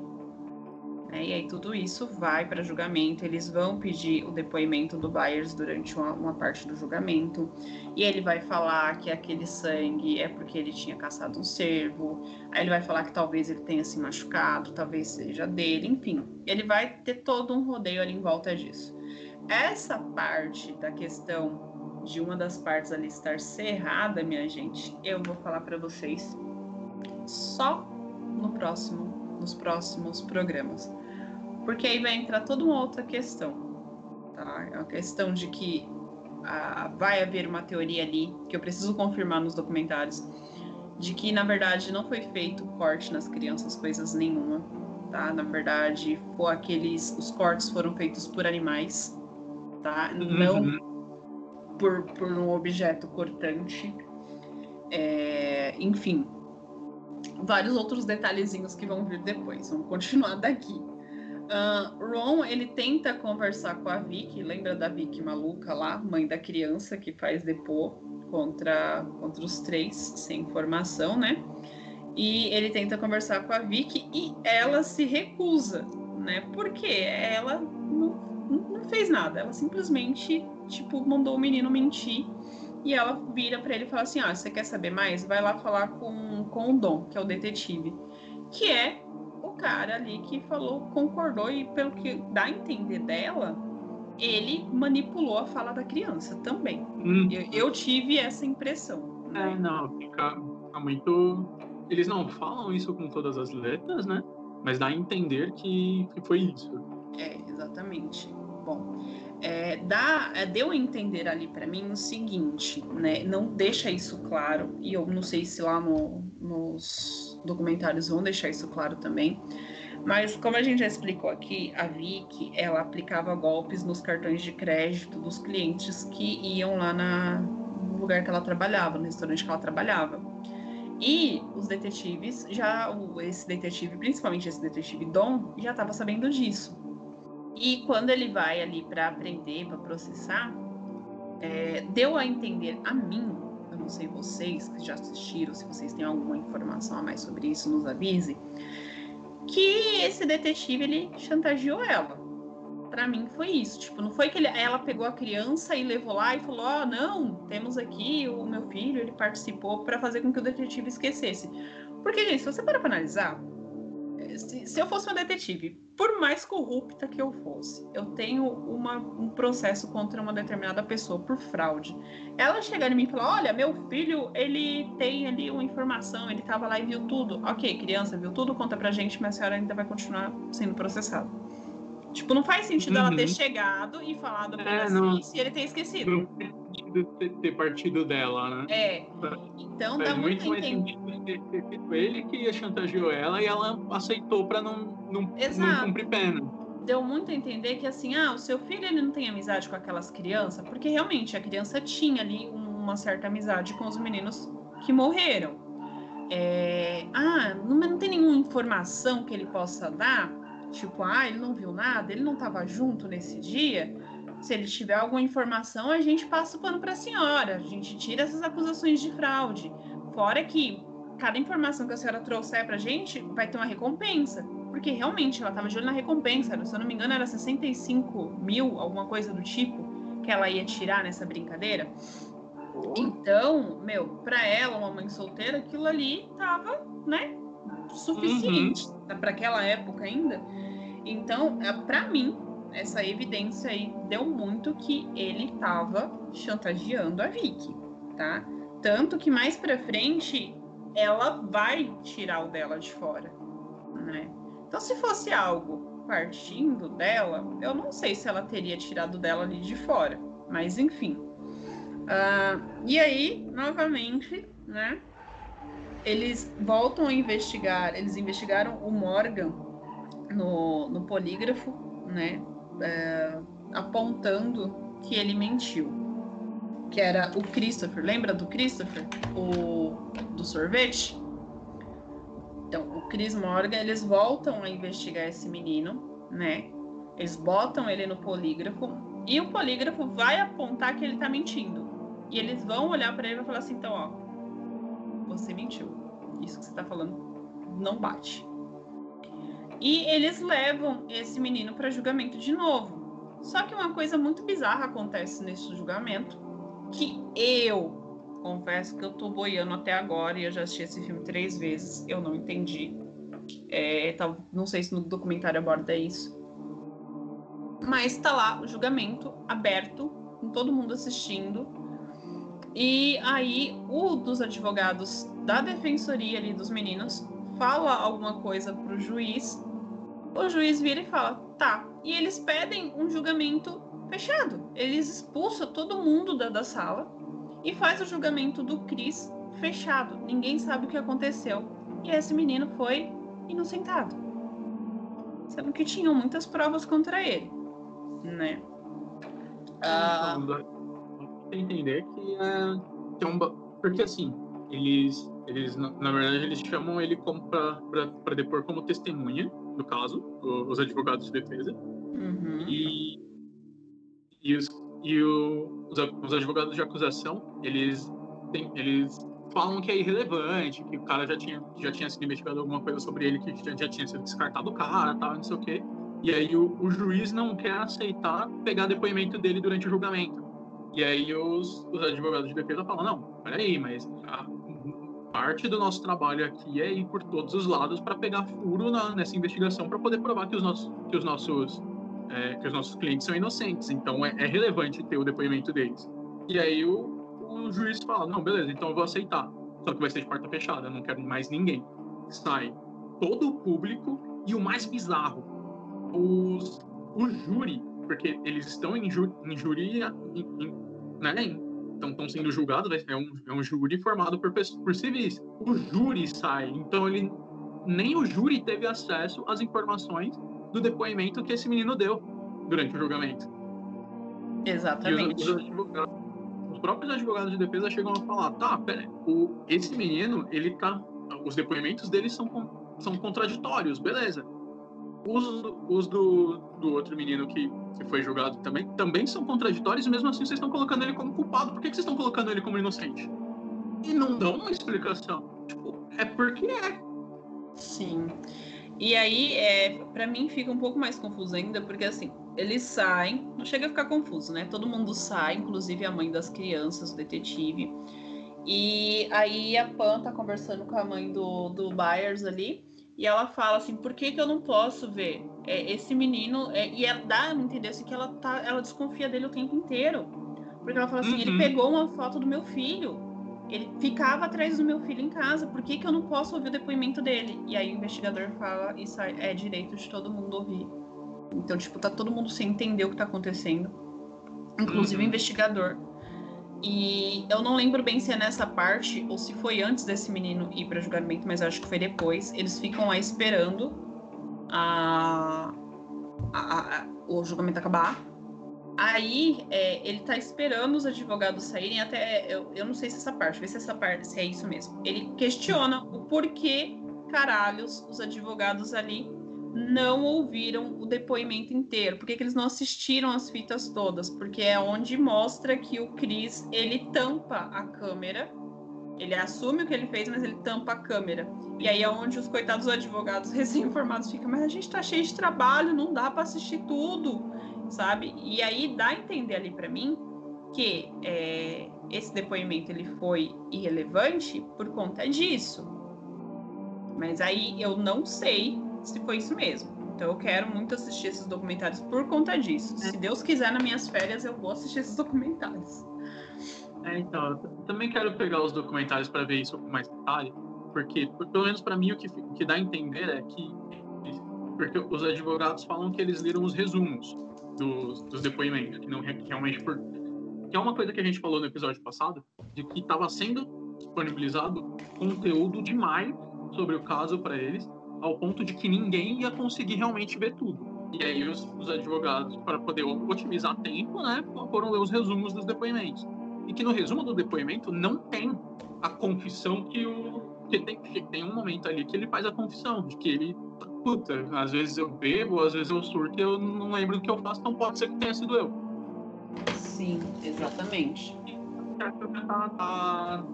É, e aí tudo isso vai para julgamento, eles vão pedir o depoimento do Byers durante uma, uma, parte do julgamento, e ele vai falar que aquele sangue é porque ele tinha caçado um cervo, aí ele vai falar que talvez ele tenha se machucado, talvez seja dele, enfim, ele vai ter todo um rodeio ali em volta disso. Essa parte da questão de uma das partes ali estar cerrada, minha gente, eu vou falar para vocês só no próximo, nos próximos programas. Porque aí vai entrar toda uma outra questão, tá? É uma questão de que ah, vai haver uma teoria ali que eu preciso confirmar nos documentários de que na verdade não foi feito corte nas crianças coisas nenhuma, tá? Na verdade, foi aqueles os cortes foram feitos por animais, tá? Não uhum por, por um objeto cortante. É, enfim, vários outros detalhezinhos que vão vir depois. Vamos continuar daqui. Uh, Ron, ele tenta conversar com a Vicky, lembra da Vicky maluca lá, mãe da criança que faz depô contra, contra os três, sem informação, né? E ele tenta conversar com a Vicky e ela se recusa, né? Porque ela fez nada, ela simplesmente tipo, mandou o menino mentir e ela vira para ele e fala assim: Ah, você quer saber mais? Vai lá falar com, com o Dom, que é o detetive, que é o cara ali que falou, concordou, e pelo que dá a entender dela, ele manipulou a fala da criança também. Hum. Eu, eu, tive essa impressão. É, não, fica, fica muito. Eles não falam isso com todas as letras, né? Mas dá a entender que, que foi isso. É, exatamente. Bom, é, dá, é, deu a entender ali para mim o seguinte, né? Não deixa isso claro, e eu não sei se lá no, nos documentários vão deixar isso claro também. Mas como a gente já explicou aqui, a Vicky, ela aplicava golpes nos cartões de crédito dos clientes que iam lá na, no lugar que ela trabalhava, no restaurante que ela trabalhava. E os detetives, já esse detetive, principalmente esse detetive Dom, já estava sabendo disso. E quando ele vai ali para aprender, para processar, é, deu a entender a mim, eu não sei vocês que já assistiram, se vocês têm alguma informação a mais sobre isso, nos avise, que esse detetive ele chantageou ela. Para mim foi isso, tipo, não foi que ele, ela pegou a criança e levou lá e falou: "Ó, oh, não, temos aqui o meu filho, ele participou para fazer com que o detetive esquecesse". Porque gente, se você para analisar, se, se, eu fosse uma detetive, por mais corrupta que eu fosse, eu tenho uma, um processo contra uma determinada pessoa por fraude. Ela chegar em mim e falar: Olha, meu filho, ele tem ali uma informação, ele estava lá e viu tudo. Ok, criança, viu tudo, conta pra gente, mas a senhora ainda vai continuar sendo processada. Tipo, não faz sentido uhum. ela ter uhum. chegado e falado apenas é, isso e ele ter esquecido. Não faz sentido ter, ter partido dela, né? É. Então faz dá muito, muito sido ele que chantageou ela e ela aceitou pra não, não, não cumprir pena deu muito a entender que assim, ah, o seu filho ele não tem amizade com aquelas crianças, porque realmente a criança tinha ali uma certa amizade com os meninos que morreram. É, ah, não, não tem nenhuma informação que ele possa dar Tipo, ah, ele não viu nada, ele não estava junto nesse dia. Se ele tiver alguma informação, a gente passa o pano para a senhora, a gente tira essas acusações de fraude. Fora que cada informação que a senhora trouxer para a gente vai ter uma recompensa. Porque realmente ela estava de olho na recompensa, se eu não me engano, era 65 mil, alguma coisa do tipo, que ela ia tirar nessa brincadeira. Então, meu, para ela, uma mãe solteira, aquilo ali tava, né, suficiente uhum. para aquela época ainda. Então, é, para mim, essa evidência aí deu muito que ele estava chantageando a Vicky, tá? Tanto que mais para frente ela vai tirar o dela de fora, né? Então, se fosse algo partindo dela, eu não sei se ela teria tirado dela ali de fora, mas enfim. Uh, e aí, novamente, né? Eles voltam a investigar, eles investigaram o Morgan no, no polígrafo, né? É, apontando que ele mentiu. Que era o Christopher. Lembra do Christopher? O do sorvete? Então, o Chris Morgan, eles voltam a investigar esse menino, né? Eles botam ele no polígrafo e o polígrafo vai apontar que ele tá mentindo. E eles vão olhar para ele e falar assim: então, ó, você mentiu. Isso que você está falando não bate. E eles levam esse menino para julgamento de novo. Só que uma coisa muito bizarra acontece nesse julgamento, que eu confesso que eu tô boiando até agora e eu já assisti esse filme três vezes, eu não entendi. É, tá, não sei se no documentário aborda isso. Mas tá lá o julgamento aberto, com todo mundo assistindo. E aí o dos advogados da defensoria ali dos meninos fala alguma coisa pro juiz, o juiz vira e fala, tá. E eles pedem um julgamento fechado. Eles expulsam todo mundo da, da sala e faz o julgamento do Cris fechado. Ninguém sabe o que aconteceu. E esse menino foi inocentado. Sendo que tinham muitas provas contra ele, né? Ah... Entender que é, que é um, porque assim eles eles, na, verdade, eles chamam ele como para depor como testemunha, no caso, os advogados de defesa. Uhum. E, e, os, e o, os, os, advogados de acusação, eles, tem, eles falam que é irrelevante, que o cara já tinha, já tinha sido investigado alguma coisa sobre ele, que já, já tinha sido descartado o cara, tal, não sei o quê. E aí o, o juiz não quer aceitar pegar depoimento dele durante o julgamento. E aí os, os advogados de defesa falam, não, peraí, mas a parte do nosso trabalho aqui é ir por todos os lados para pegar furo na, nessa investigação para poder provar que os nossos, que os nossos, é, que os nossos clientes são inocentes. Então é, é, relevante ter o depoimento deles. E aí o, o juiz fala, não, beleza, então eu vou aceitar. Só que vai ser de porta fechada, não quero mais ninguém. Sai todo o público e o mais bizarro, os, o júri, porque eles estão em, ju, em júri, em, em, né, então estão sendo julgados, é um, é um júri formado por, por civis. O júri sai, então ele nem o júri teve acesso às informações do depoimento que esse menino deu durante o julgamento. Exatamente. Os, os, os, próprios advogados de defesa chegam a falar, tá, pera, o, esse menino, ele tá, os depoimentos dele são, são contraditórios, beleza. Os, os do, do outro menino que, que foi julgado também, também são contraditórios e mesmo assim vocês estão colocando ele como culpado. Por que, que vocês estão colocando ele como inocente? E não dão uma explicação. Tipo, é porque é. Sim. E aí, é, para mim, fica um pouco mais confuso ainda, porque assim, eles saem, não chega a ficar confuso, né? Todo mundo sai, inclusive a mãe das crianças, o detetive. E aí a Pan tá conversando com a mãe do, do Byers ali. E ela fala assim, por que, que eu não posso ver é, esse menino? É, e ela dá a entender assim, que ela, tá, ela desconfia dele o tempo inteiro. Porque ela fala assim, uhum. ele pegou uma foto do meu filho. Ele ficava atrás do meu filho em casa. Por que, que eu não posso ouvir o depoimento dele? E aí o investigador fala, isso é direito de todo mundo ouvir. Então, tipo, tá todo mundo sem entender o que tá acontecendo. Inclusive uhum. o investigador. E eu não lembro bem se é nessa parte ou se foi antes desse menino ir para julgamento, mas acho que foi depois. Eles ficam lá esperando a, a, a o julgamento acabar. Aí é, ele tá esperando os advogados saírem até. Eu, eu não sei se essa parte, vê se essa parte se é isso mesmo. Ele questiona o porquê caralhos os advogados ali não ouviram o depoimento inteiro? Por que, que, eles não assistiram as fitas todas? Porque é onde mostra que o Chris, ele tampa a câmera, ele assume o que ele fez, mas ele tampa a câmera. E aí é onde os coitados advogados recém-informados ficam, mas a gente tá cheio de trabalho, não dá para assistir tudo, sabe? E aí dá a entender ali para mim que é, esse depoimento ele foi irrelevante por conta disso. Mas aí eu não sei se foi isso mesmo. Então eu quero muito assistir esses documentários por conta disso. É. Se Deus quiser, nas minhas férias, eu vou assistir esses documentários. É, então, eu também quero pegar os documentários para ver isso com mais detalhe, porque, pelo menos para mim, o que, o que dá a entender é que porque os advogados falam que eles leram os resumos dos, dos depoimentos, que não realmente por, que é uma coisa que a gente falou no episódio passado, de que estava sendo disponibilizado conteúdo demais sobre o caso para eles ao ponto de que ninguém ia conseguir realmente ver tudo. E aí os, os advogados, para poder otimizar tempo, né, foram ler os resumos dos depoimentos. E que no resumo do depoimento não tem a confissão que o que tem, que tem um momento ali que ele faz a confissão de que ele puta, às vezes eu bebo, às vezes eu surto e eu não lembro do que eu faço, então pode ser que tenha sido eu. Sim, exatamente. Tá, tá,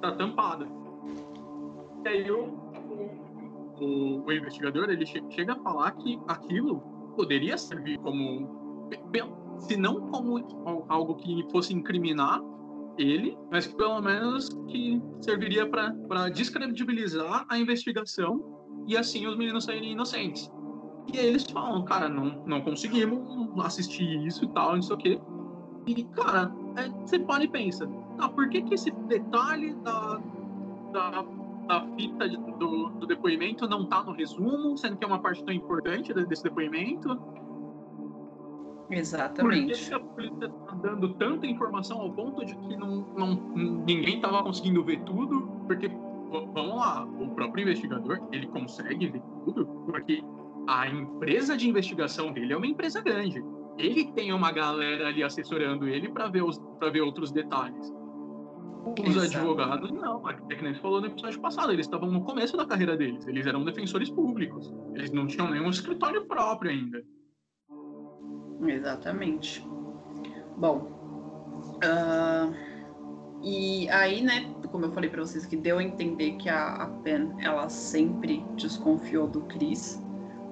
tá tampada. E aí eu o, o investigador ele chega a falar que aquilo poderia servir como, se não como algo que fosse incriminar ele, mas que pelo menos que serviria para descredibilizar a investigação e assim os meninos saírem inocentes. E aí eles falam, cara, não, não conseguimos assistir isso e tal, não sei o quê. E, cara, é, você pode e pensa, ah, por que, que esse detalhe da, da a fita do, do depoimento não está no resumo, sendo que é uma parte tão importante desse depoimento. Exatamente. Por que a polícia está dando tanta informação ao ponto de que não, não, ninguém estava conseguindo ver tudo? Porque, vamos lá, o próprio investigador, ele consegue ver tudo, porque a empresa de investigação dele é uma empresa grande. Ele tem uma galera ali assessorando ele para ver, ver outros detalhes. Os Exato. advogados, não. É que nem você falou no episódio passado, eles estavam no começo da carreira deles. Eles eram defensores públicos. Eles não tinham nenhum escritório próprio ainda. Exatamente. Bom. Uh, e aí, né, como eu falei para vocês, que deu a entender que a, a Pen, ela sempre desconfiou do Chris.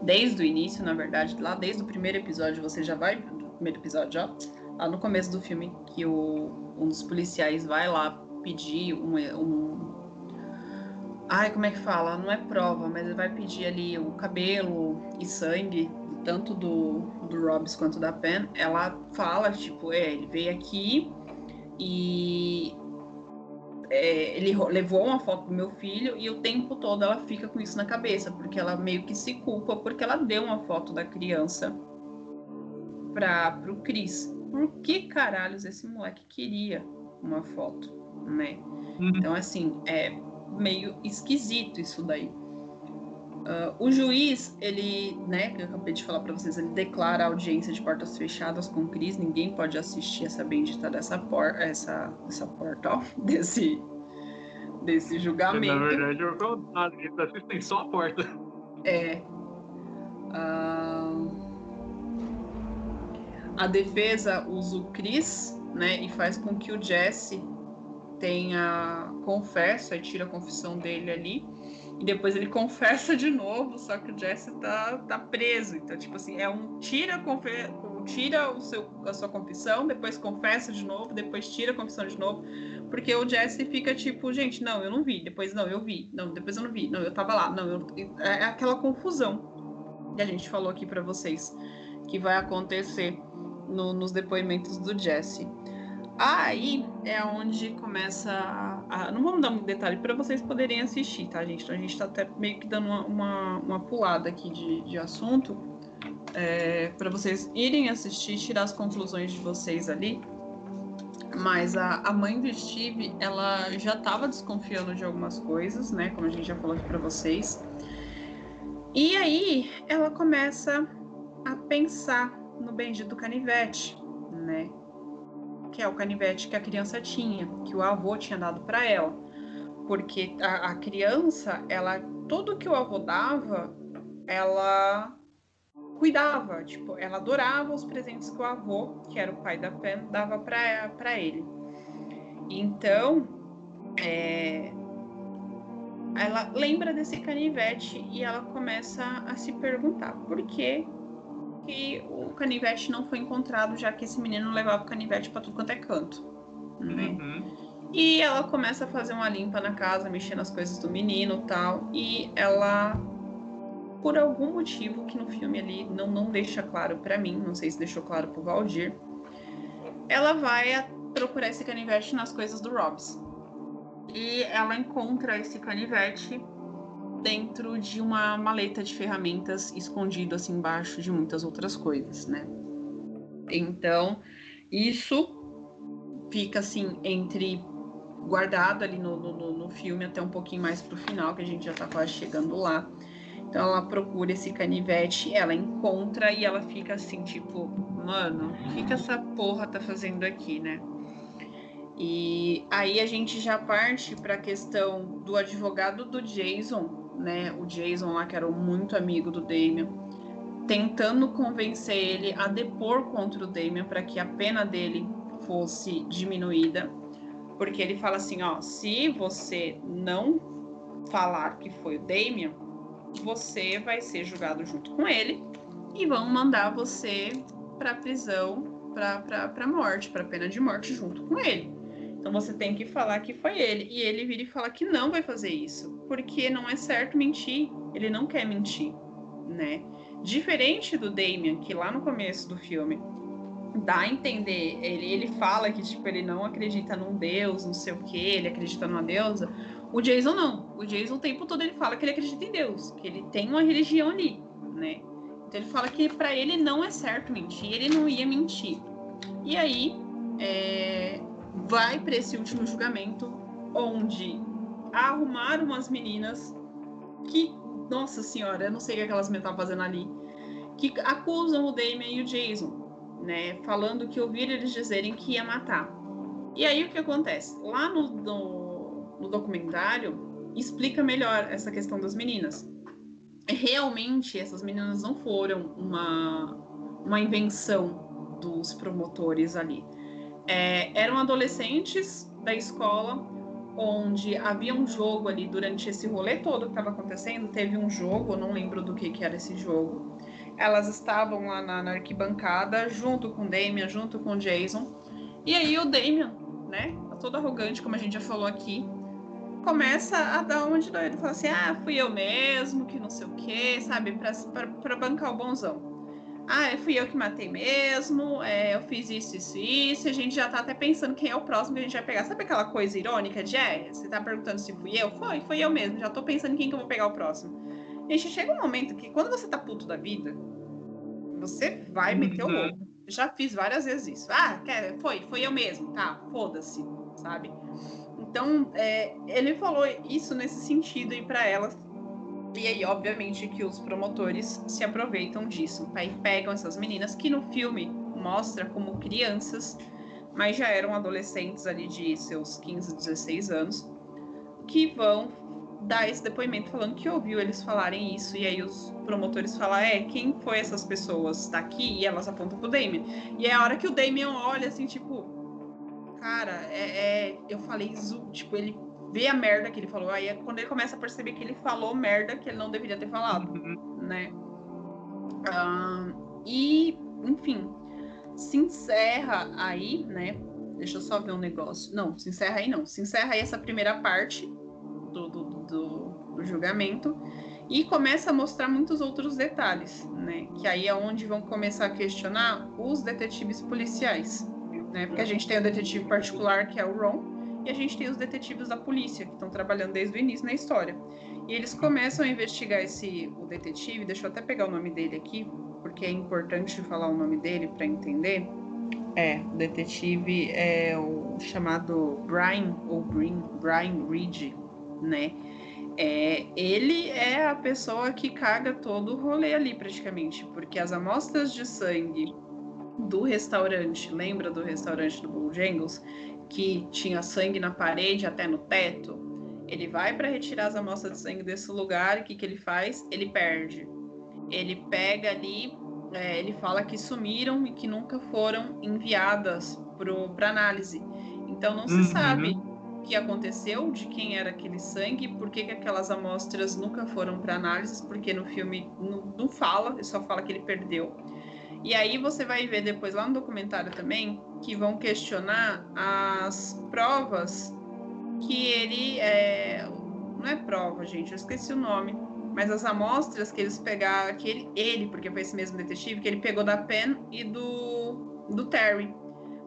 Desde o início, na verdade, lá desde o primeiro episódio, você já vai. Primeiro episódio, ó lá no começo do filme, que o, um dos policiais vai lá pedir um, um. Ai, como é que fala? Não é prova, mas ele vai pedir ali o cabelo e sangue, tanto do, do Robbs quanto da Pen. Ela fala, tipo, é, ele veio aqui e é, ele levou uma foto do meu filho e o tempo todo ela fica com isso na cabeça, porque ela meio que se culpa porque ela deu uma foto da criança para pro Chris. Por que caralhos esse moleque queria uma foto, né? Uhum. Então assim, é meio esquisito isso daí. Uh, o juiz, ele, né, que eu acabei de falar para vocês, ele declara a audiência de portas fechadas com o Cris, ninguém pode assistir essa bendita dessa porta, essa, essa porta, ó, desse, desse julgamento. Na verdade, o contrário, eles assistem só a porta. É. Uh, a defesa usa o Cris, né, e faz com que o Jesse tenha confessa tira a confissão dele ali. E depois ele confessa de novo, só que o Jesse tá, tá preso. Então, tipo assim, é um tira, tira o seu, a sua confissão, depois confessa de novo, depois tira a confissão de novo, porque o Jesse fica tipo, gente, não, eu não vi, depois não, eu vi, não, depois eu não vi, não, eu tava lá, não, eu, é, é aquela confusão que a gente falou aqui para vocês que vai acontecer no, nos depoimentos do Jesse. Aí é onde começa a, a, Não vamos dar muito detalhe para vocês poderem assistir, tá, gente? Então a gente está até meio que dando uma, uma, uma pulada aqui de, de assunto é, para vocês irem assistir, tirar as conclusões de vocês ali. Mas a, a mãe do Steve, ela já estava desconfiando de algumas coisas, né? Como a gente já falou aqui para vocês. E aí ela começa a pensar no bendito canivete, né? Que é o canivete que a criança tinha, que o avô tinha dado para ela. Porque a, a, criança, ela tudo que o avô dava, ela cuidava, tipo, ela adorava os presentes que o avô, que era o pai da Pen, dava para ele. Então, é, ela lembra desse canivete e ela começa a se perguntar por que que o canivete não foi encontrado, já que esse menino levava o canivete para tudo quanto é canto. Né? Uhum. E ela começa a fazer uma limpa na casa, mexendo nas coisas do menino tal. E ela, por algum motivo que no filme ali não, não deixa claro para mim, não sei se deixou claro pro Valdir, ela vai procurar esse canivete nas coisas do Robs. E ela encontra esse canivete dentro de uma maleta de ferramentas escondido assim embaixo de muitas outras coisas, né? Então, isso fica assim entre guardado ali no, no, no filme até um pouquinho mais pro final, que a gente já tá quase chegando lá. Então ela procura esse canivete, ela encontra e ela fica assim, tipo, mano, o que, que essa porra tá fazendo aqui, né? E aí a gente já parte para a questão do advogado do Jason, né, o Jason lá, que era muito amigo do Damien, tentando convencer ele a depor contra o Damien para que a pena dele fosse diminuída, porque ele fala assim, ó, se você não falar que foi o Damien, você vai ser julgado junto com ele e vão mandar você para prisão, para morte, para pena de morte junto com ele. Então você tem que falar que foi ele. E ele vira e fala que não vai fazer isso, porque não é certo mentir. Ele não quer mentir, né? Diferente do Damien, que lá no começo do filme dá a entender, ele, ele fala que tipo ele não acredita num deus, não sei o que, ele acredita numa deusa. O Jason não. O Jason o tempo todo ele fala que ele acredita em Deus, que ele tem uma religião ali, né? Então ele fala que para ele não é certo mentir, ele não ia mentir. E aí, é, vai para esse último julgamento, onde arrumaram umas meninas que, nossa senhora, eu não sei o que elas estavam fazendo ali, que acusam o Damien e o Jason, né? Falando que ouviram eles dizerem que ia matar. E aí o que acontece? Lá no, no, no documentário explica melhor essa questão das meninas. Realmente essas meninas não foram uma, uma invenção dos promotores ali é, eram adolescentes da escola, onde havia um jogo ali durante esse rolê todo que estava acontecendo. Teve um jogo, não lembro do que, que era esse jogo. Elas estavam lá na, na arquibancada, junto com o Damian, junto com o Jason. E aí o Damian, né, todo arrogante, como a gente já falou aqui, começa a dar uma de doido. Fala assim, ah, fui eu mesmo, que não sei o quê, sabe? Pra, pra bancar o bonzão. Ah, fui eu que matei mesmo, é, eu fiz isso, isso, isso. A gente já tá até pensando quem é o próximo que a gente vai pegar. Sabe aquela coisa irônica de, é, você tá perguntando se fui eu? Foi, foi eu mesmo. Já tô pensando em quem que eu vou pegar o próximo. Gente, chega um momento que quando você tá puto da vida, você vai meter o louco. Já fiz várias vezes isso. Ah, foi, foi eu mesmo. Tá, foda-se, sabe? Então, é, ele falou isso nesse sentido e para elas. E aí, obviamente, que os promotores se aproveitam disso. Aí pegam essas meninas que no filme mostra como crianças, mas já eram adolescentes ali de seus 15, 16 anos, que vão dar esse depoimento falando que ouviu eles falarem isso. E aí os promotores falam: é, quem foi essas pessoas? Tá aqui? E elas apontam pro Damien. E é a hora que o Damien olha assim, tipo, cara, é, é, eu falei, tipo, ele vê a merda que ele falou. Aí é quando ele começa a perceber que ele falou merda que ele não deveria ter falado, uhum. né? e, enfim, se encerra aí, né? Deixa eu só ver um negócio. Não, se encerra aí não. Se encerra aí essa primeira parte do, do, do, do julgamento e começa a mostrar muitos outros detalhes, né? Que aí é onde vão começar a questionar os detetives policiais né? Porque a gente tem o detetive particular, que é o Ron, e a gente tem os detetives da polícia, que estão trabalhando desde o início na história. E eles começam a investigar esse o detetive, deixa eu até pegar o nome dele aqui, porque é importante falar o nome dele para entender. É, o detetive é o chamado Brian, ou Brian, Brian Reed, né? É, ele é a pessoa que caga todo o rolê ali, praticamente, porque as amostras de sangue do restaurante, lembra do restaurante do Bojangles, que tinha sangue na parede até no teto? Ele vai para retirar as amostras de sangue desse lugar o que, que ele faz? Ele perde. Ele pega ali, é, ele fala que sumiram e que nunca foram enviadas para análise. Então não se uhum. sabe o que aconteceu, de quem era aquele sangue, por que, que aquelas amostras nunca foram para análise, porque no filme não, não fala, ele só fala que ele perdeu. E aí você vai ver depois lá no documentário também que vão questionar as provas que ele é, não é prova, gente, eu esqueci o nome, mas as amostras que eles pegaram, que ele, ele, porque foi esse mesmo detetive, que ele pegou da Pen e do, do Terry.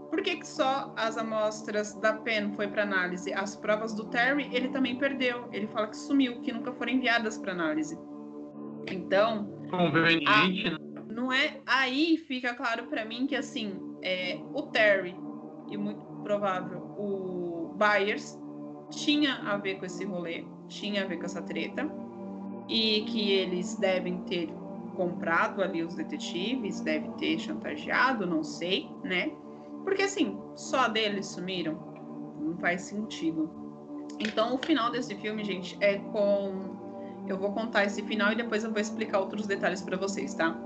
Por que, que só as amostras da Pen foi para análise? As provas do Terry ele também perdeu. Ele fala que sumiu, que nunca foram enviadas para análise. Então. Conveniente, a, né? não é. Aí fica claro para mim que assim, é, o Terry e muito provável o Byers tinha a ver com esse rolê, tinha a ver com essa treta e que eles devem ter comprado ali os detetives, deve ter chantageado, não sei, né? Porque assim, só deles sumiram, não faz sentido. Então, o final desse filme, gente, é com eu vou contar esse final e depois eu vou explicar outros detalhes para vocês, tá?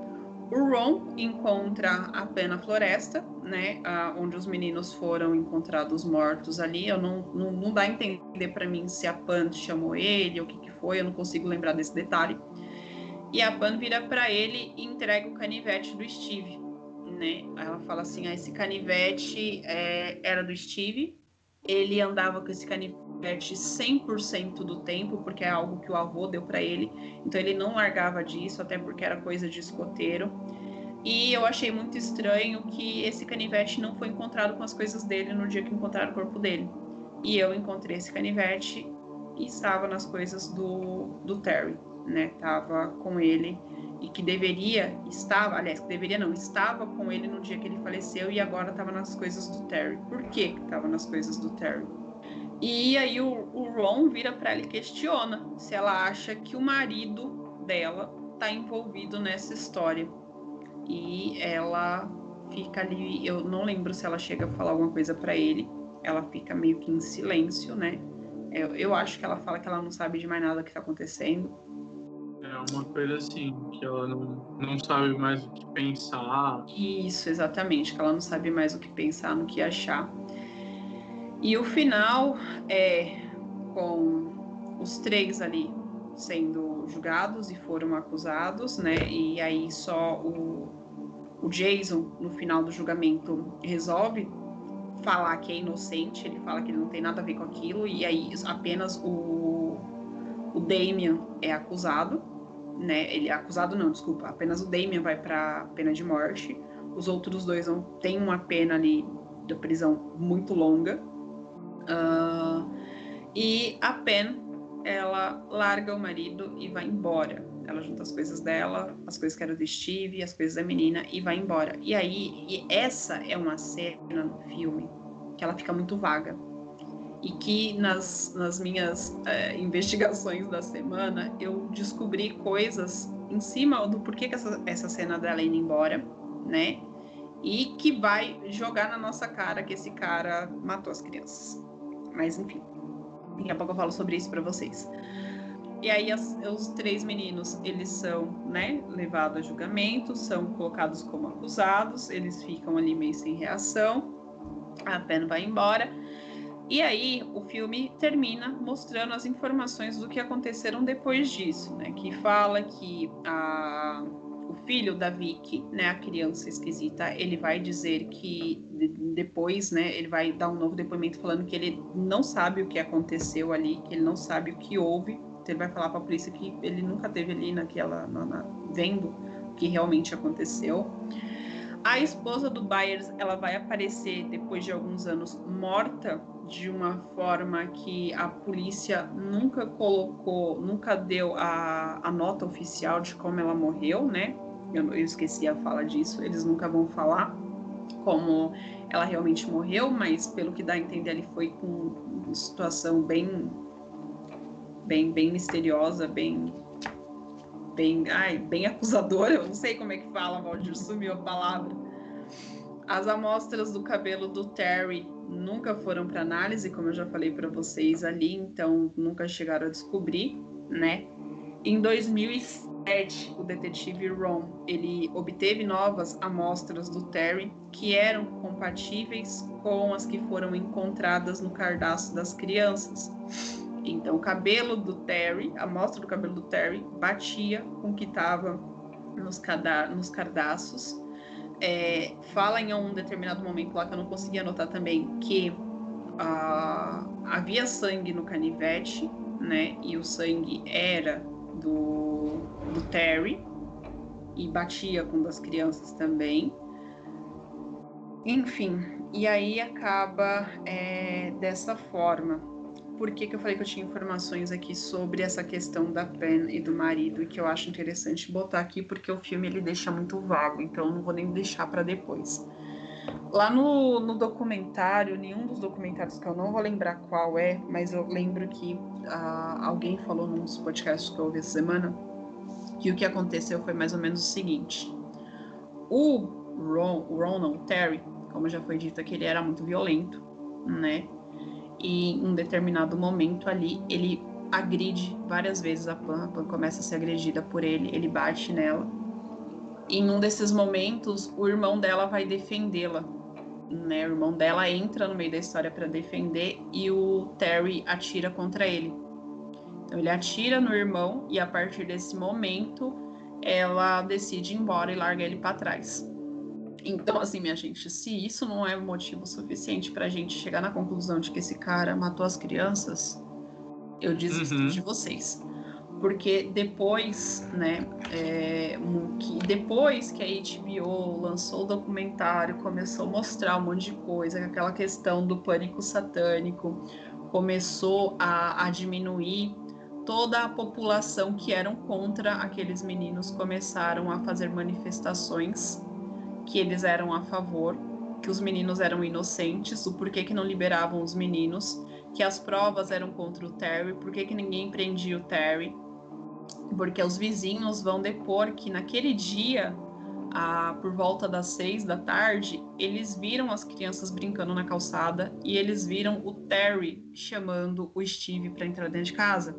O Ron encontra a Pen na floresta, né, onde os meninos foram encontrados mortos ali. Eu não, não, não dá a entender para mim se a Pan chamou ele ou o que, que foi, eu não consigo lembrar desse detalhe. E a Pan vira para ele e entrega o canivete do Steve, né? Ela fala assim: ah, esse canivete é, era do Steve, ele andava com esse canivete 100% do tempo, porque é algo que o avô deu para ele. Então ele não largava disso, até porque era coisa de escoteiro. E eu achei muito estranho que esse canivete não foi encontrado com as coisas dele no dia que encontraram o corpo dele. E eu encontrei esse canivete e estava nas coisas do, do Terry, né? Tava com ele e que deveria, estava, aliás, que deveria não, estava com ele no dia que ele faleceu e agora estava nas coisas do Terry. Por que estava nas coisas do Terry? E aí o, o Ron vira para ela e questiona se ela acha que o marido dela está envolvido nessa história. E ela fica ali, eu não lembro se ela chega a falar alguma coisa para ele. Ela fica meio que em silêncio, né? Eu, eu acho que ela fala que ela não sabe de mais nada que está acontecendo uma coisa assim, que ela não, não sabe mais o que pensar. Isso, exatamente, que ela não sabe mais o que pensar, no que achar. E o final é com os três ali sendo julgados e foram acusados, né? E aí só o, o Jason, no final do julgamento, resolve falar que é inocente, ele fala que ele não tem nada a ver com aquilo, e aí apenas o, o Damian é acusado, né? Ele é acusado, não, desculpa, apenas o Damian vai para pena de morte. Os outros dois não têm uma pena ali da prisão muito longa. Uh, e a Pen, ela larga o marido e vai embora. Ela junta as coisas dela, as coisas que eram do Steve, as coisas da menina e vai embora. E aí, e essa é uma cena no filme que ela fica muito vaga. E que nas, nas minhas é, investigações da semana eu descobri coisas em cima do porquê que essa, essa cena dela indo embora, né? E que vai jogar na nossa cara que esse cara matou as crianças. Mas enfim, daqui a pouco eu falo sobre isso para vocês. E aí as, os três meninos, eles são, né, levados a julgamento, são colocados como acusados, eles ficam ali meio sem reação, a Pen vai embora. E aí o filme termina mostrando as informações do que aconteceram depois disso, né, que fala que a o filho da Vicky, né, a criança esquisita, ele vai dizer que depois, né, ele vai dar um novo depoimento falando que ele não sabe o que aconteceu ali, que ele não sabe o que houve, ele vai falar para a polícia que ele nunca teve ali naquela na, na, vendo o que realmente aconteceu. A esposa do Byers, ela vai aparecer depois de alguns anos morta de uma forma que a polícia nunca colocou, nunca deu a, a nota oficial de como ela morreu, né? Eu, eu esqueci a fala disso, eles nunca vão falar como ela realmente morreu, mas pelo que dá a entender, ele foi com uma situação bem bem, bem misteriosa, bem, bem, ai, bem acusadora. Eu não sei como é que fala, Valdir, sumiu a palavra. As amostras do cabelo do Terry nunca foram para análise, como eu já falei para vocês ali, então nunca chegaram a descobrir, né? Em 2007, o detetive Ron, ele obteve novas amostras do Terry que eram compatíveis com as que foram encontradas no cardaço das crianças. Então, o cabelo do Terry, a amostra do cabelo do Terry, batia com o que estava nos, nos cardaços. É, fala em um determinado momento lá que eu não consegui anotar também que uh, havia sangue no canivete, né? E o sangue era do, do Terry e batia com das crianças também. Enfim, e aí acaba é, dessa forma por que, que eu falei que eu tinha informações aqui sobre essa questão da Pen e do marido, e que eu acho interessante botar aqui, porque o filme ele deixa muito vago, então eu não vou nem deixar para depois. Lá no, no, documentário, nenhum dos documentários que eu não vou lembrar qual é, mas eu lembro que uh, alguém falou num dos podcasts que eu ouvi essa semana que o que aconteceu foi mais ou menos o seguinte: o Ron, o Ron não, o Terry, como já foi dito aqui, ele era muito violento, né? E em um determinado momento ali ele agride várias vezes a Pan, a Pan começa a ser agredida por ele, ele bate nela. E em um desses momentos, o irmão dela vai defendê-la. Né? O irmão dela entra no meio da história para defender e o Terry atira contra ele. Então ele atira no irmão e a partir desse momento ela decide ir embora e larga ele para trás. Então, assim, minha gente, se isso não é motivo suficiente pra gente chegar na conclusão de que esse cara matou as crianças, eu desisto uhum. de vocês. Porque depois, né, é, que depois que a HBO lançou o documentário, começou a mostrar um monte de coisa, aquela questão do pânico satânico começou a, a diminuir, toda a população que eram contra aqueles meninos começaram a fazer manifestações que eles eram a favor, que os meninos eram inocentes, o porquê que não liberavam os meninos, que as provas eram contra o Terry, por que ninguém prendia o Terry, porque os vizinhos vão depor que naquele dia, ah, por volta das seis da tarde, eles viram as crianças brincando na calçada e eles viram o Terry chamando o Steve para entrar dentro de casa.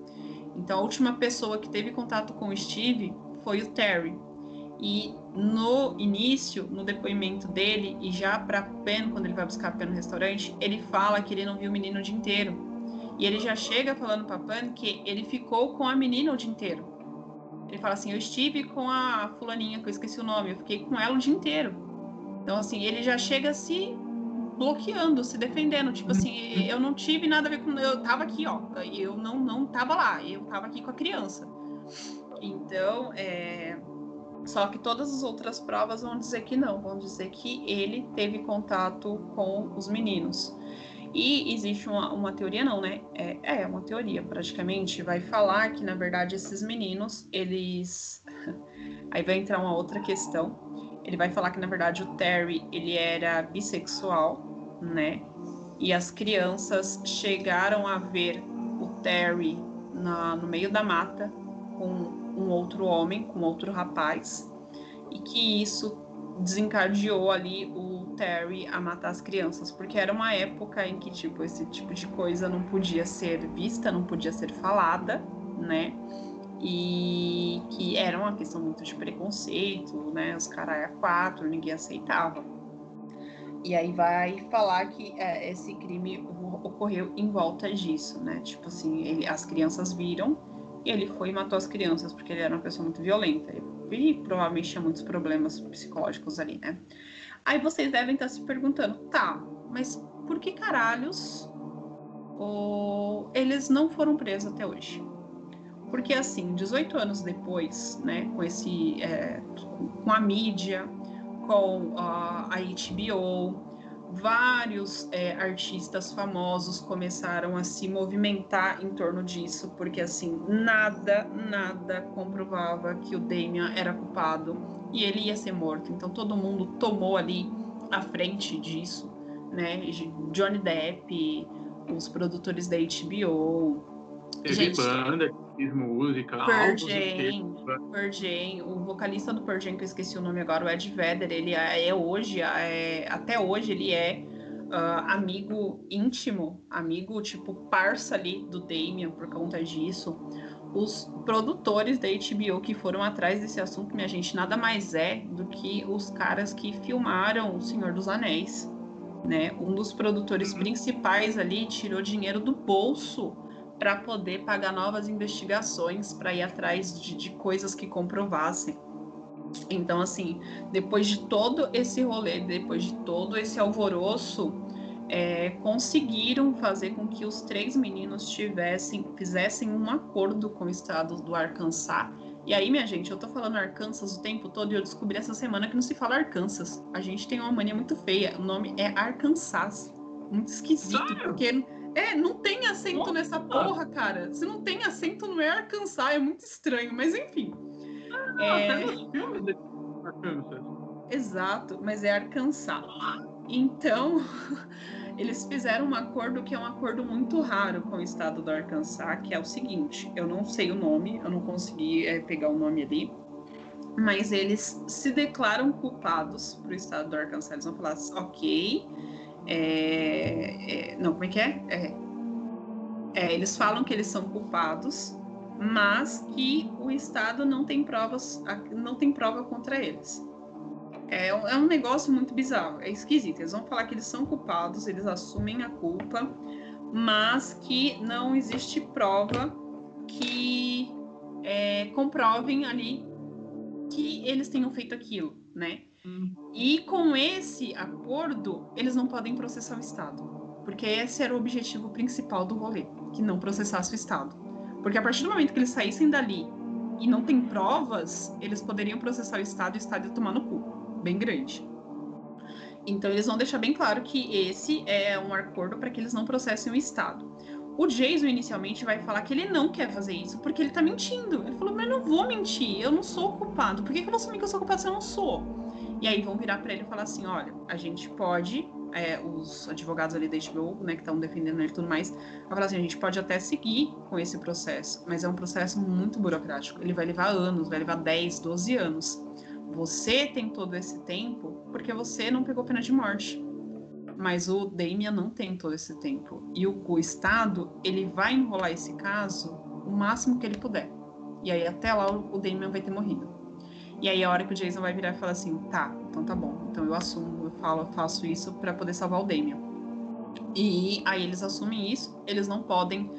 Então a última pessoa que teve contato com o Steve foi o Terry. E no início, no depoimento dele, e já para Pen, quando ele vai buscar a Pen no restaurante, ele fala que ele não viu o menino o dia inteiro. E ele já chega falando pra Pan que ele ficou com a menina o dia inteiro. Ele fala assim: Eu estive com a fulaninha, que eu esqueci o nome, eu fiquei com ela o dia inteiro. Então, assim, ele já chega se bloqueando, se defendendo. Tipo assim, eu não tive nada a ver com. Eu tava aqui, ó. Eu não, não tava lá, eu tava aqui com a criança. Então, é. Só que todas as outras provas vão dizer que não, vão dizer que ele teve contato com os meninos. E existe uma, uma teoria, não, né? É, é uma teoria, praticamente. Vai falar que, na verdade, esses meninos, eles. Aí vai entrar uma outra questão. Ele vai falar que, na verdade, o Terry, ele era bissexual, né? E as crianças chegaram a ver o Terry na, no meio da mata com um outro homem, com outro rapaz. E que isso desencadeou ali o Terry a matar as crianças, porque era uma época em que tipo esse tipo de coisa não podia ser vista, não podia ser falada, né? E que era uma questão muito de preconceito, né? Os caras é quatro, ninguém aceitava. E aí vai falar que é, esse crime ocorreu em volta disso, né? Tipo assim, ele, as crianças viram e ele foi e matou as crianças porque ele era uma pessoa muito violenta. E provavelmente tinha muitos problemas psicológicos ali, né? Aí vocês devem estar se perguntando, tá, mas por que caralhos oh, eles não foram presos até hoje? Porque assim, 18 anos depois, né, com esse, é, com a mídia, com uh, a HBO, vários é, artistas famosos começaram a se movimentar em torno disso, porque assim, nada, nada comprovava que o Damian era culpado e ele ia ser morto. Então todo mundo tomou ali a frente disso, né? Johnny Depp, os produtores da HBO. Teve gente, banda, fiz música, Pearl Jam, Pearl o vocalista do Pearl Jam, que eu esqueci o nome agora, o Ed Vedder, ele é, é hoje, é, até hoje ele é uh, amigo íntimo, amigo tipo parça ali do Damien por conta disso os produtores da HBO que foram atrás desse assunto, minha gente, nada mais é do que os caras que filmaram O Senhor dos Anéis. Né? Um dos produtores uhum. principais ali tirou dinheiro do bolso para poder pagar novas investigações, para ir atrás de, de coisas que comprovassem. Então, assim, depois de todo esse rolê, depois de todo esse alvoroço, é, conseguiram fazer com que os três meninos tivessem, fizessem um acordo com o estado do Arkansas. E aí, minha gente, eu tô falando Arkansas o tempo todo e eu descobri essa semana que não se fala Arkansas. A gente tem uma mania muito feia. O nome é Arkansas. Muito esquisito, Sério? porque é, não tem acento Nossa. nessa porra, cara. Se não tem acento, não é Arkansas, é muito estranho, mas enfim. Ah, é... filmes de Arkansas. Exato, mas é Arkansas. Então, eles fizeram um acordo que é um acordo muito raro com o estado do Arkansas, que é o seguinte: eu não sei o nome, eu não consegui é, pegar o nome ali, mas eles se declaram culpados para o estado do Arkansas. Eles vão falar, ok, é, é, não, como é que é? é? é? Eles falam que eles são culpados, mas que o estado não tem provas, não tem prova contra eles. É, é um negócio muito bizarro, é esquisito. Eles vão falar que eles são culpados, eles assumem a culpa, mas que não existe prova que é, comprovem ali que eles tenham feito aquilo, né? E com esse acordo, eles não podem processar o Estado, porque esse era o objetivo principal do rolê, que não processasse o Estado. Porque a partir do momento que eles saíssem dali e não tem provas, eles poderiam processar o Estado e o Estado ia tomar no cu bem grande. Então eles vão deixar bem claro que esse é um acordo para que eles não processem o Estado. O Jason inicialmente vai falar que ele não quer fazer isso porque ele tá mentindo. Ele falou, mas eu não vou mentir, eu não sou culpado. Por que, que eu vou assumir que eu sou culpado se eu não sou? E aí vão virar para ele e falar assim: olha, a gente pode, é, os advogados ali da HBO, né, que estão defendendo ele e tudo mais, vai falar assim: a gente pode até seguir com esse processo, mas é um processo muito burocrático. Ele vai levar anos, vai levar 10, 12 anos. Você tem todo esse tempo porque você não pegou pena de morte. Mas o Damian não tem todo esse tempo. E o, o Estado, ele vai enrolar esse caso o máximo que ele puder. E aí até lá o, Damian vai ter morrido. E aí a hora que o Jason vai virar e falar assim, tá, então tá bom. Então eu assumo, eu falo, eu faço isso para poder salvar o Damian. E aí eles assumem isso, eles não podem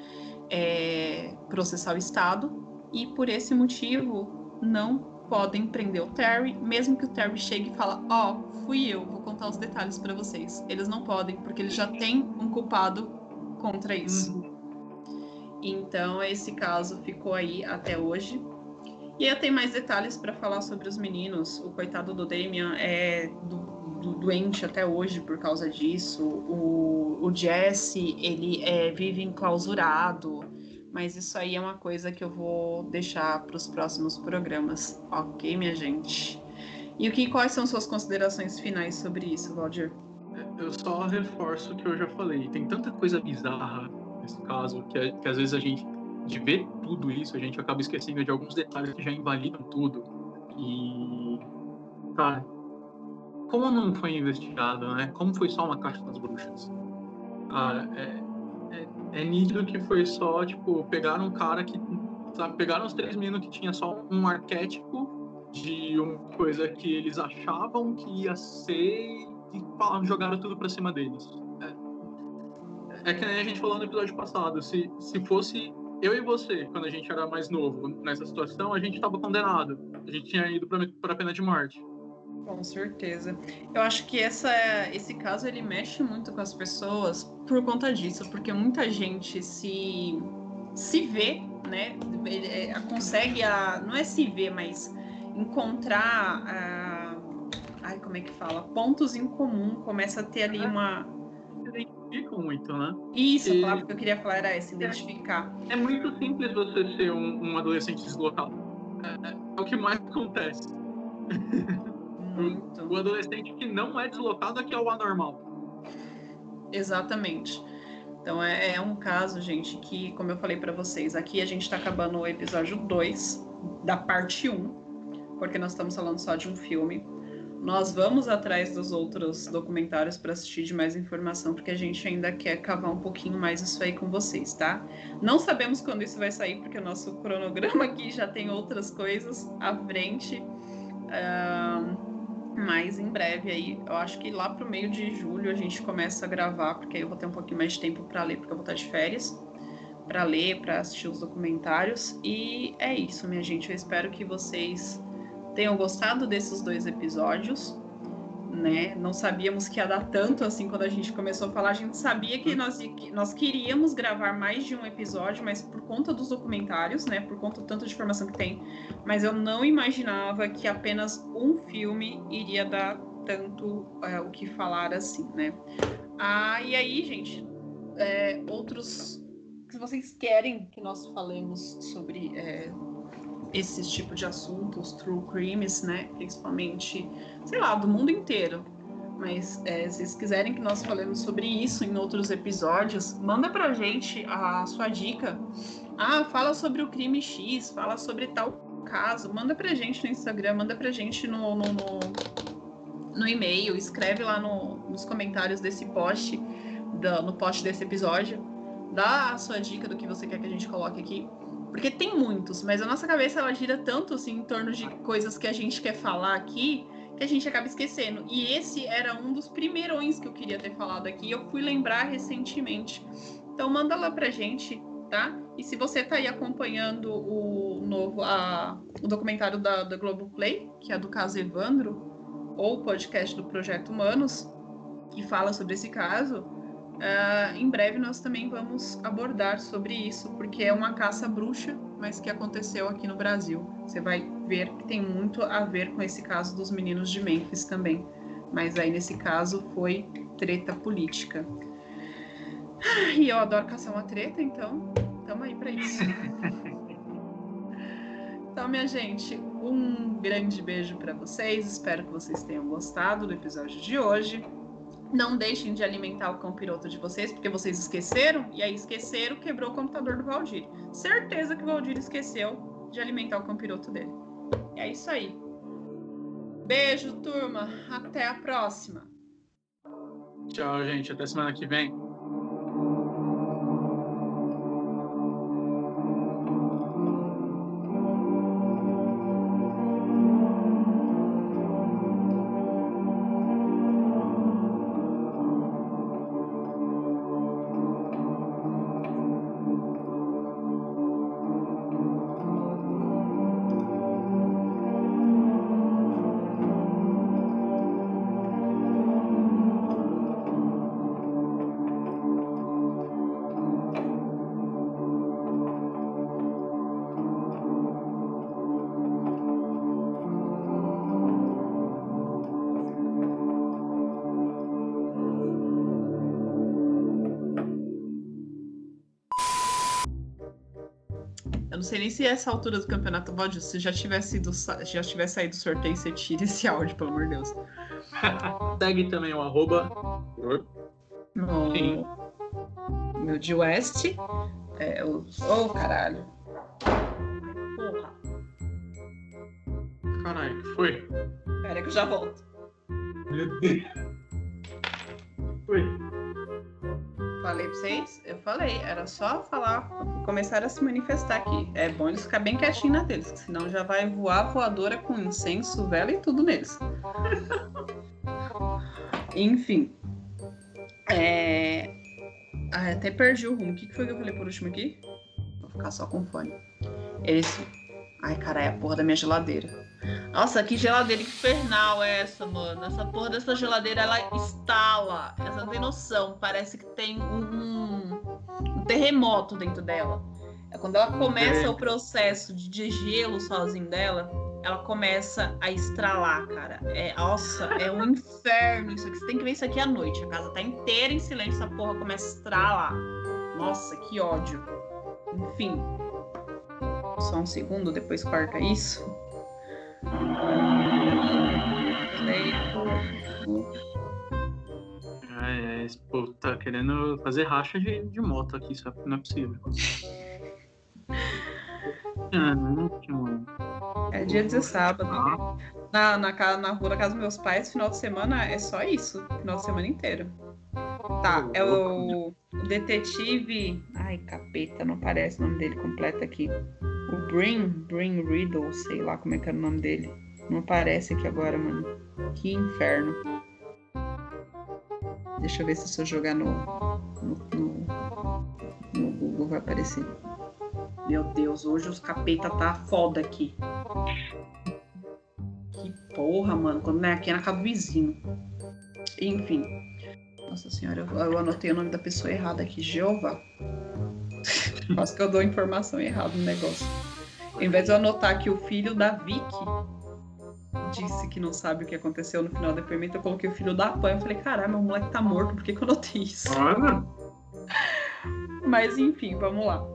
é, processar o Estado e por esse motivo não podem prender o Terry, mesmo que o Terry chegue e fala, ó, oh, fui eu, vou contar os detalhes para vocês. Eles não podem, porque eles já têm um culpado contra isso. Uhum. Então esse caso ficou aí até hoje. E eu tenho mais detalhes para falar sobre os meninos. O coitado do Damian é do, do, doente até hoje por causa disso. O, o Jesse, ele é, vive enclausurado. Mas isso aí é uma coisa que eu vou deixar para os próximos programas. Ok, minha gente? E o que, quais são suas considerações finais sobre isso, Valdir? Eu só reforço o que eu já falei. Tem tanta coisa bizarra nesse caso que, que às vezes a gente de ver tudo isso, a gente acaba esquecendo de alguns detalhes que já invalidam tudo. E, cara, como não foi investigado, né? Como foi só uma caixa das bruxas? Cara, é, é, é nítido que foi só, tipo, pegaram um cara que, sabe, pegaram os três meninos que tinha só um arquétipo de uma coisa que eles achavam que ia ser e falaram, jogaram tudo pra cima deles. É, é que nem a gente falou no episódio passado, se, se fosse eu e você, quando a gente era mais novo nessa situação, a gente estava condenado. A gente tinha ido para a pena de morte. Com certeza. Eu acho que essa, esse caso ele mexe muito com as pessoas por conta disso, porque muita gente se se vê, né? É, consegue a, não é se ver, mas encontrar, a, ai como é que fala, pontos em comum. Começa a ter ali uma identificam muito, né? Isso, e... a palavra que eu queria falar era essa, identificar. É, é muito simples você ser um, um adolescente deslocado. É, é, é, o que mais acontece. Muito. o adolescente que não é deslocado é que é o anormal. Exatamente. Então é, é, um caso, gente, que, como eu falei para vocês, aqui a gente está acabando o episódio 2 da parte 1, um, porque nós estamos falando só de um filme. Nós vamos atrás dos outros documentários para assistir de mais informação, porque a gente ainda quer cavar um pouquinho mais isso aí com vocês, tá? Não sabemos quando isso vai sair, porque o nosso cronograma aqui já tem outras coisas à frente. Uh, mas em breve aí, eu acho que lá pro meio de julho a gente começa a gravar, porque aí eu vou ter um pouquinho mais de tempo para ler, porque eu vou estar de férias para ler, para assistir os documentários. E é isso, minha gente. Eu espero que vocês tenham gostado desses dois episódios. Né? Não sabíamos que ia dar tanto assim quando a gente começou a falar. A gente sabia que nós, que nós queríamos gravar mais de um episódio, mas por conta dos documentários, né? Por conta do tanto de informação que tem. Mas eu não imaginava que apenas um filme iria dar tanto é, o que falar assim, né? Ah, e aí, gente, é, outros. Se vocês querem que nós falemos sobre é, esses tipos de assuntos, true crimes, né? Principalmente, sei lá, do mundo inteiro. Mas é, se vocês quiserem que nós falemos sobre isso em outros episódios, manda pra gente a sua dica. Ah, fala sobre o crime X, fala sobre tal caso. Manda pra gente no Instagram, manda pra gente no, no, no, no e-mail, escreve lá no, nos comentários desse post, do, no post desse episódio. Dá a sua dica do que você quer que a gente coloque aqui. Porque tem muitos, mas a nossa cabeça ela gira tanto assim em torno de coisas que a gente quer falar aqui que a gente acaba esquecendo. E esse era um dos primeirões que eu queria ter falado aqui. Eu fui lembrar recentemente. Então manda lá pra gente, tá? E se você tá aí acompanhando o novo, a, o documentário da, da Globoplay, que é do caso Evandro, ou o podcast do Projeto Humanos, que fala sobre esse caso, Uh, em breve nós também vamos abordar sobre isso, porque é uma caça bruxa, mas que aconteceu aqui no Brasil. Você vai ver que tem muito a ver com esse caso dos meninos de Memphis também. Mas aí nesse caso foi treta política. E eu adoro caçar uma treta, então tamo aí para isso. Então, minha gente, um grande beijo para vocês. Espero que vocês tenham gostado do episódio de hoje. Não deixem de alimentar o cão piroto de vocês, porque vocês esqueceram, e aí esqueceram, quebrou o computador do Valdir. Certeza que o Valdir esqueceu de alimentar o cão piroto dele. É isso aí. Beijo, turma. Até a próxima. Tchau, gente. Até semana que vem. Nem se essa altura do campeonato, Valdir, se já tivesse, ido, já tivesse saído do sorteio, você tira esse áudio, pelo amor de Deus. Segue também o arroba. No Sim. meu de West. É, o... Oh, caralho. Porra. Caralho, que foi? Pera que eu já volto. Meu Deus. Falei, era só falar, começar a se manifestar aqui. É bom eles ficar bem quietinhos na deles, senão já vai voar voadora com incenso, vela e tudo neles. Enfim. É... Ah, até perdi o rumo. O que foi que eu falei por último aqui? Vou ficar só com fone. Eles. Ai, caralho, a porra da minha geladeira. Nossa, que geladeira infernal é essa, mano? Essa porra dessa geladeira, ela estala. Essa não tem noção. Parece que tem um terremoto dentro dela. É quando ela começa o processo de degelo sozinho dela, ela começa a estralar, cara. É, nossa, é um inferno isso aqui. Você tem que ver isso aqui à noite. A casa tá inteira em silêncio, essa porra começa a estralar. Nossa, que ódio. Enfim. Só um segundo, depois corta isso. É, é, esse povo tá querendo fazer racha de, de moto aqui, isso não é possível. Ah, não, não. É dia de sábado. Ah, Na, na, na rua da casa dos meus pais, final de semana é só isso. Final de semana inteiro. Tá, é o, o detetive. Ai, capeta, não aparece o nome dele completo aqui. O Brin, Brin Riddle, sei lá como é que era o nome dele. Não aparece aqui agora, mano. Que inferno. Deixa eu ver se se eu jogar no, no, no, no Google vai aparecer. Meu Deus, hoje os capeta tá foda aqui. Que porra, mano. Quando não é aqui é na casa do vizinho. Enfim. Nossa senhora, eu, eu anotei o nome da pessoa errada aqui. Jeová. Quase que eu dou informação errada no negócio. Em vez de eu anotar que o filho da Vicky disse que não sabe o que aconteceu no final do depoimento, eu coloquei o filho da Pan. Eu falei, caralho, meu moleque tá morto, por que, que eu anotei isso? olha. Mas enfim, vamos lá.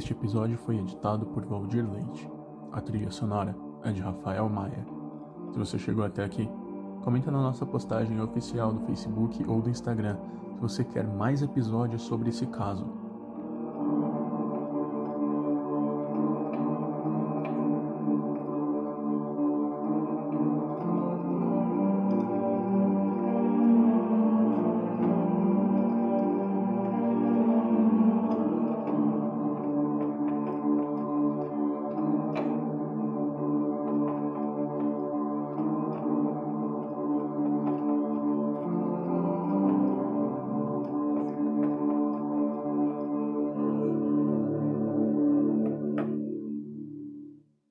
Este episódio foi editado por Valdir Leite. A trilha sonora é de Rafael Maia. Se você chegou até aqui, comenta na nossa postagem oficial do Facebook ou do Instagram se você quer mais episódios sobre esse caso.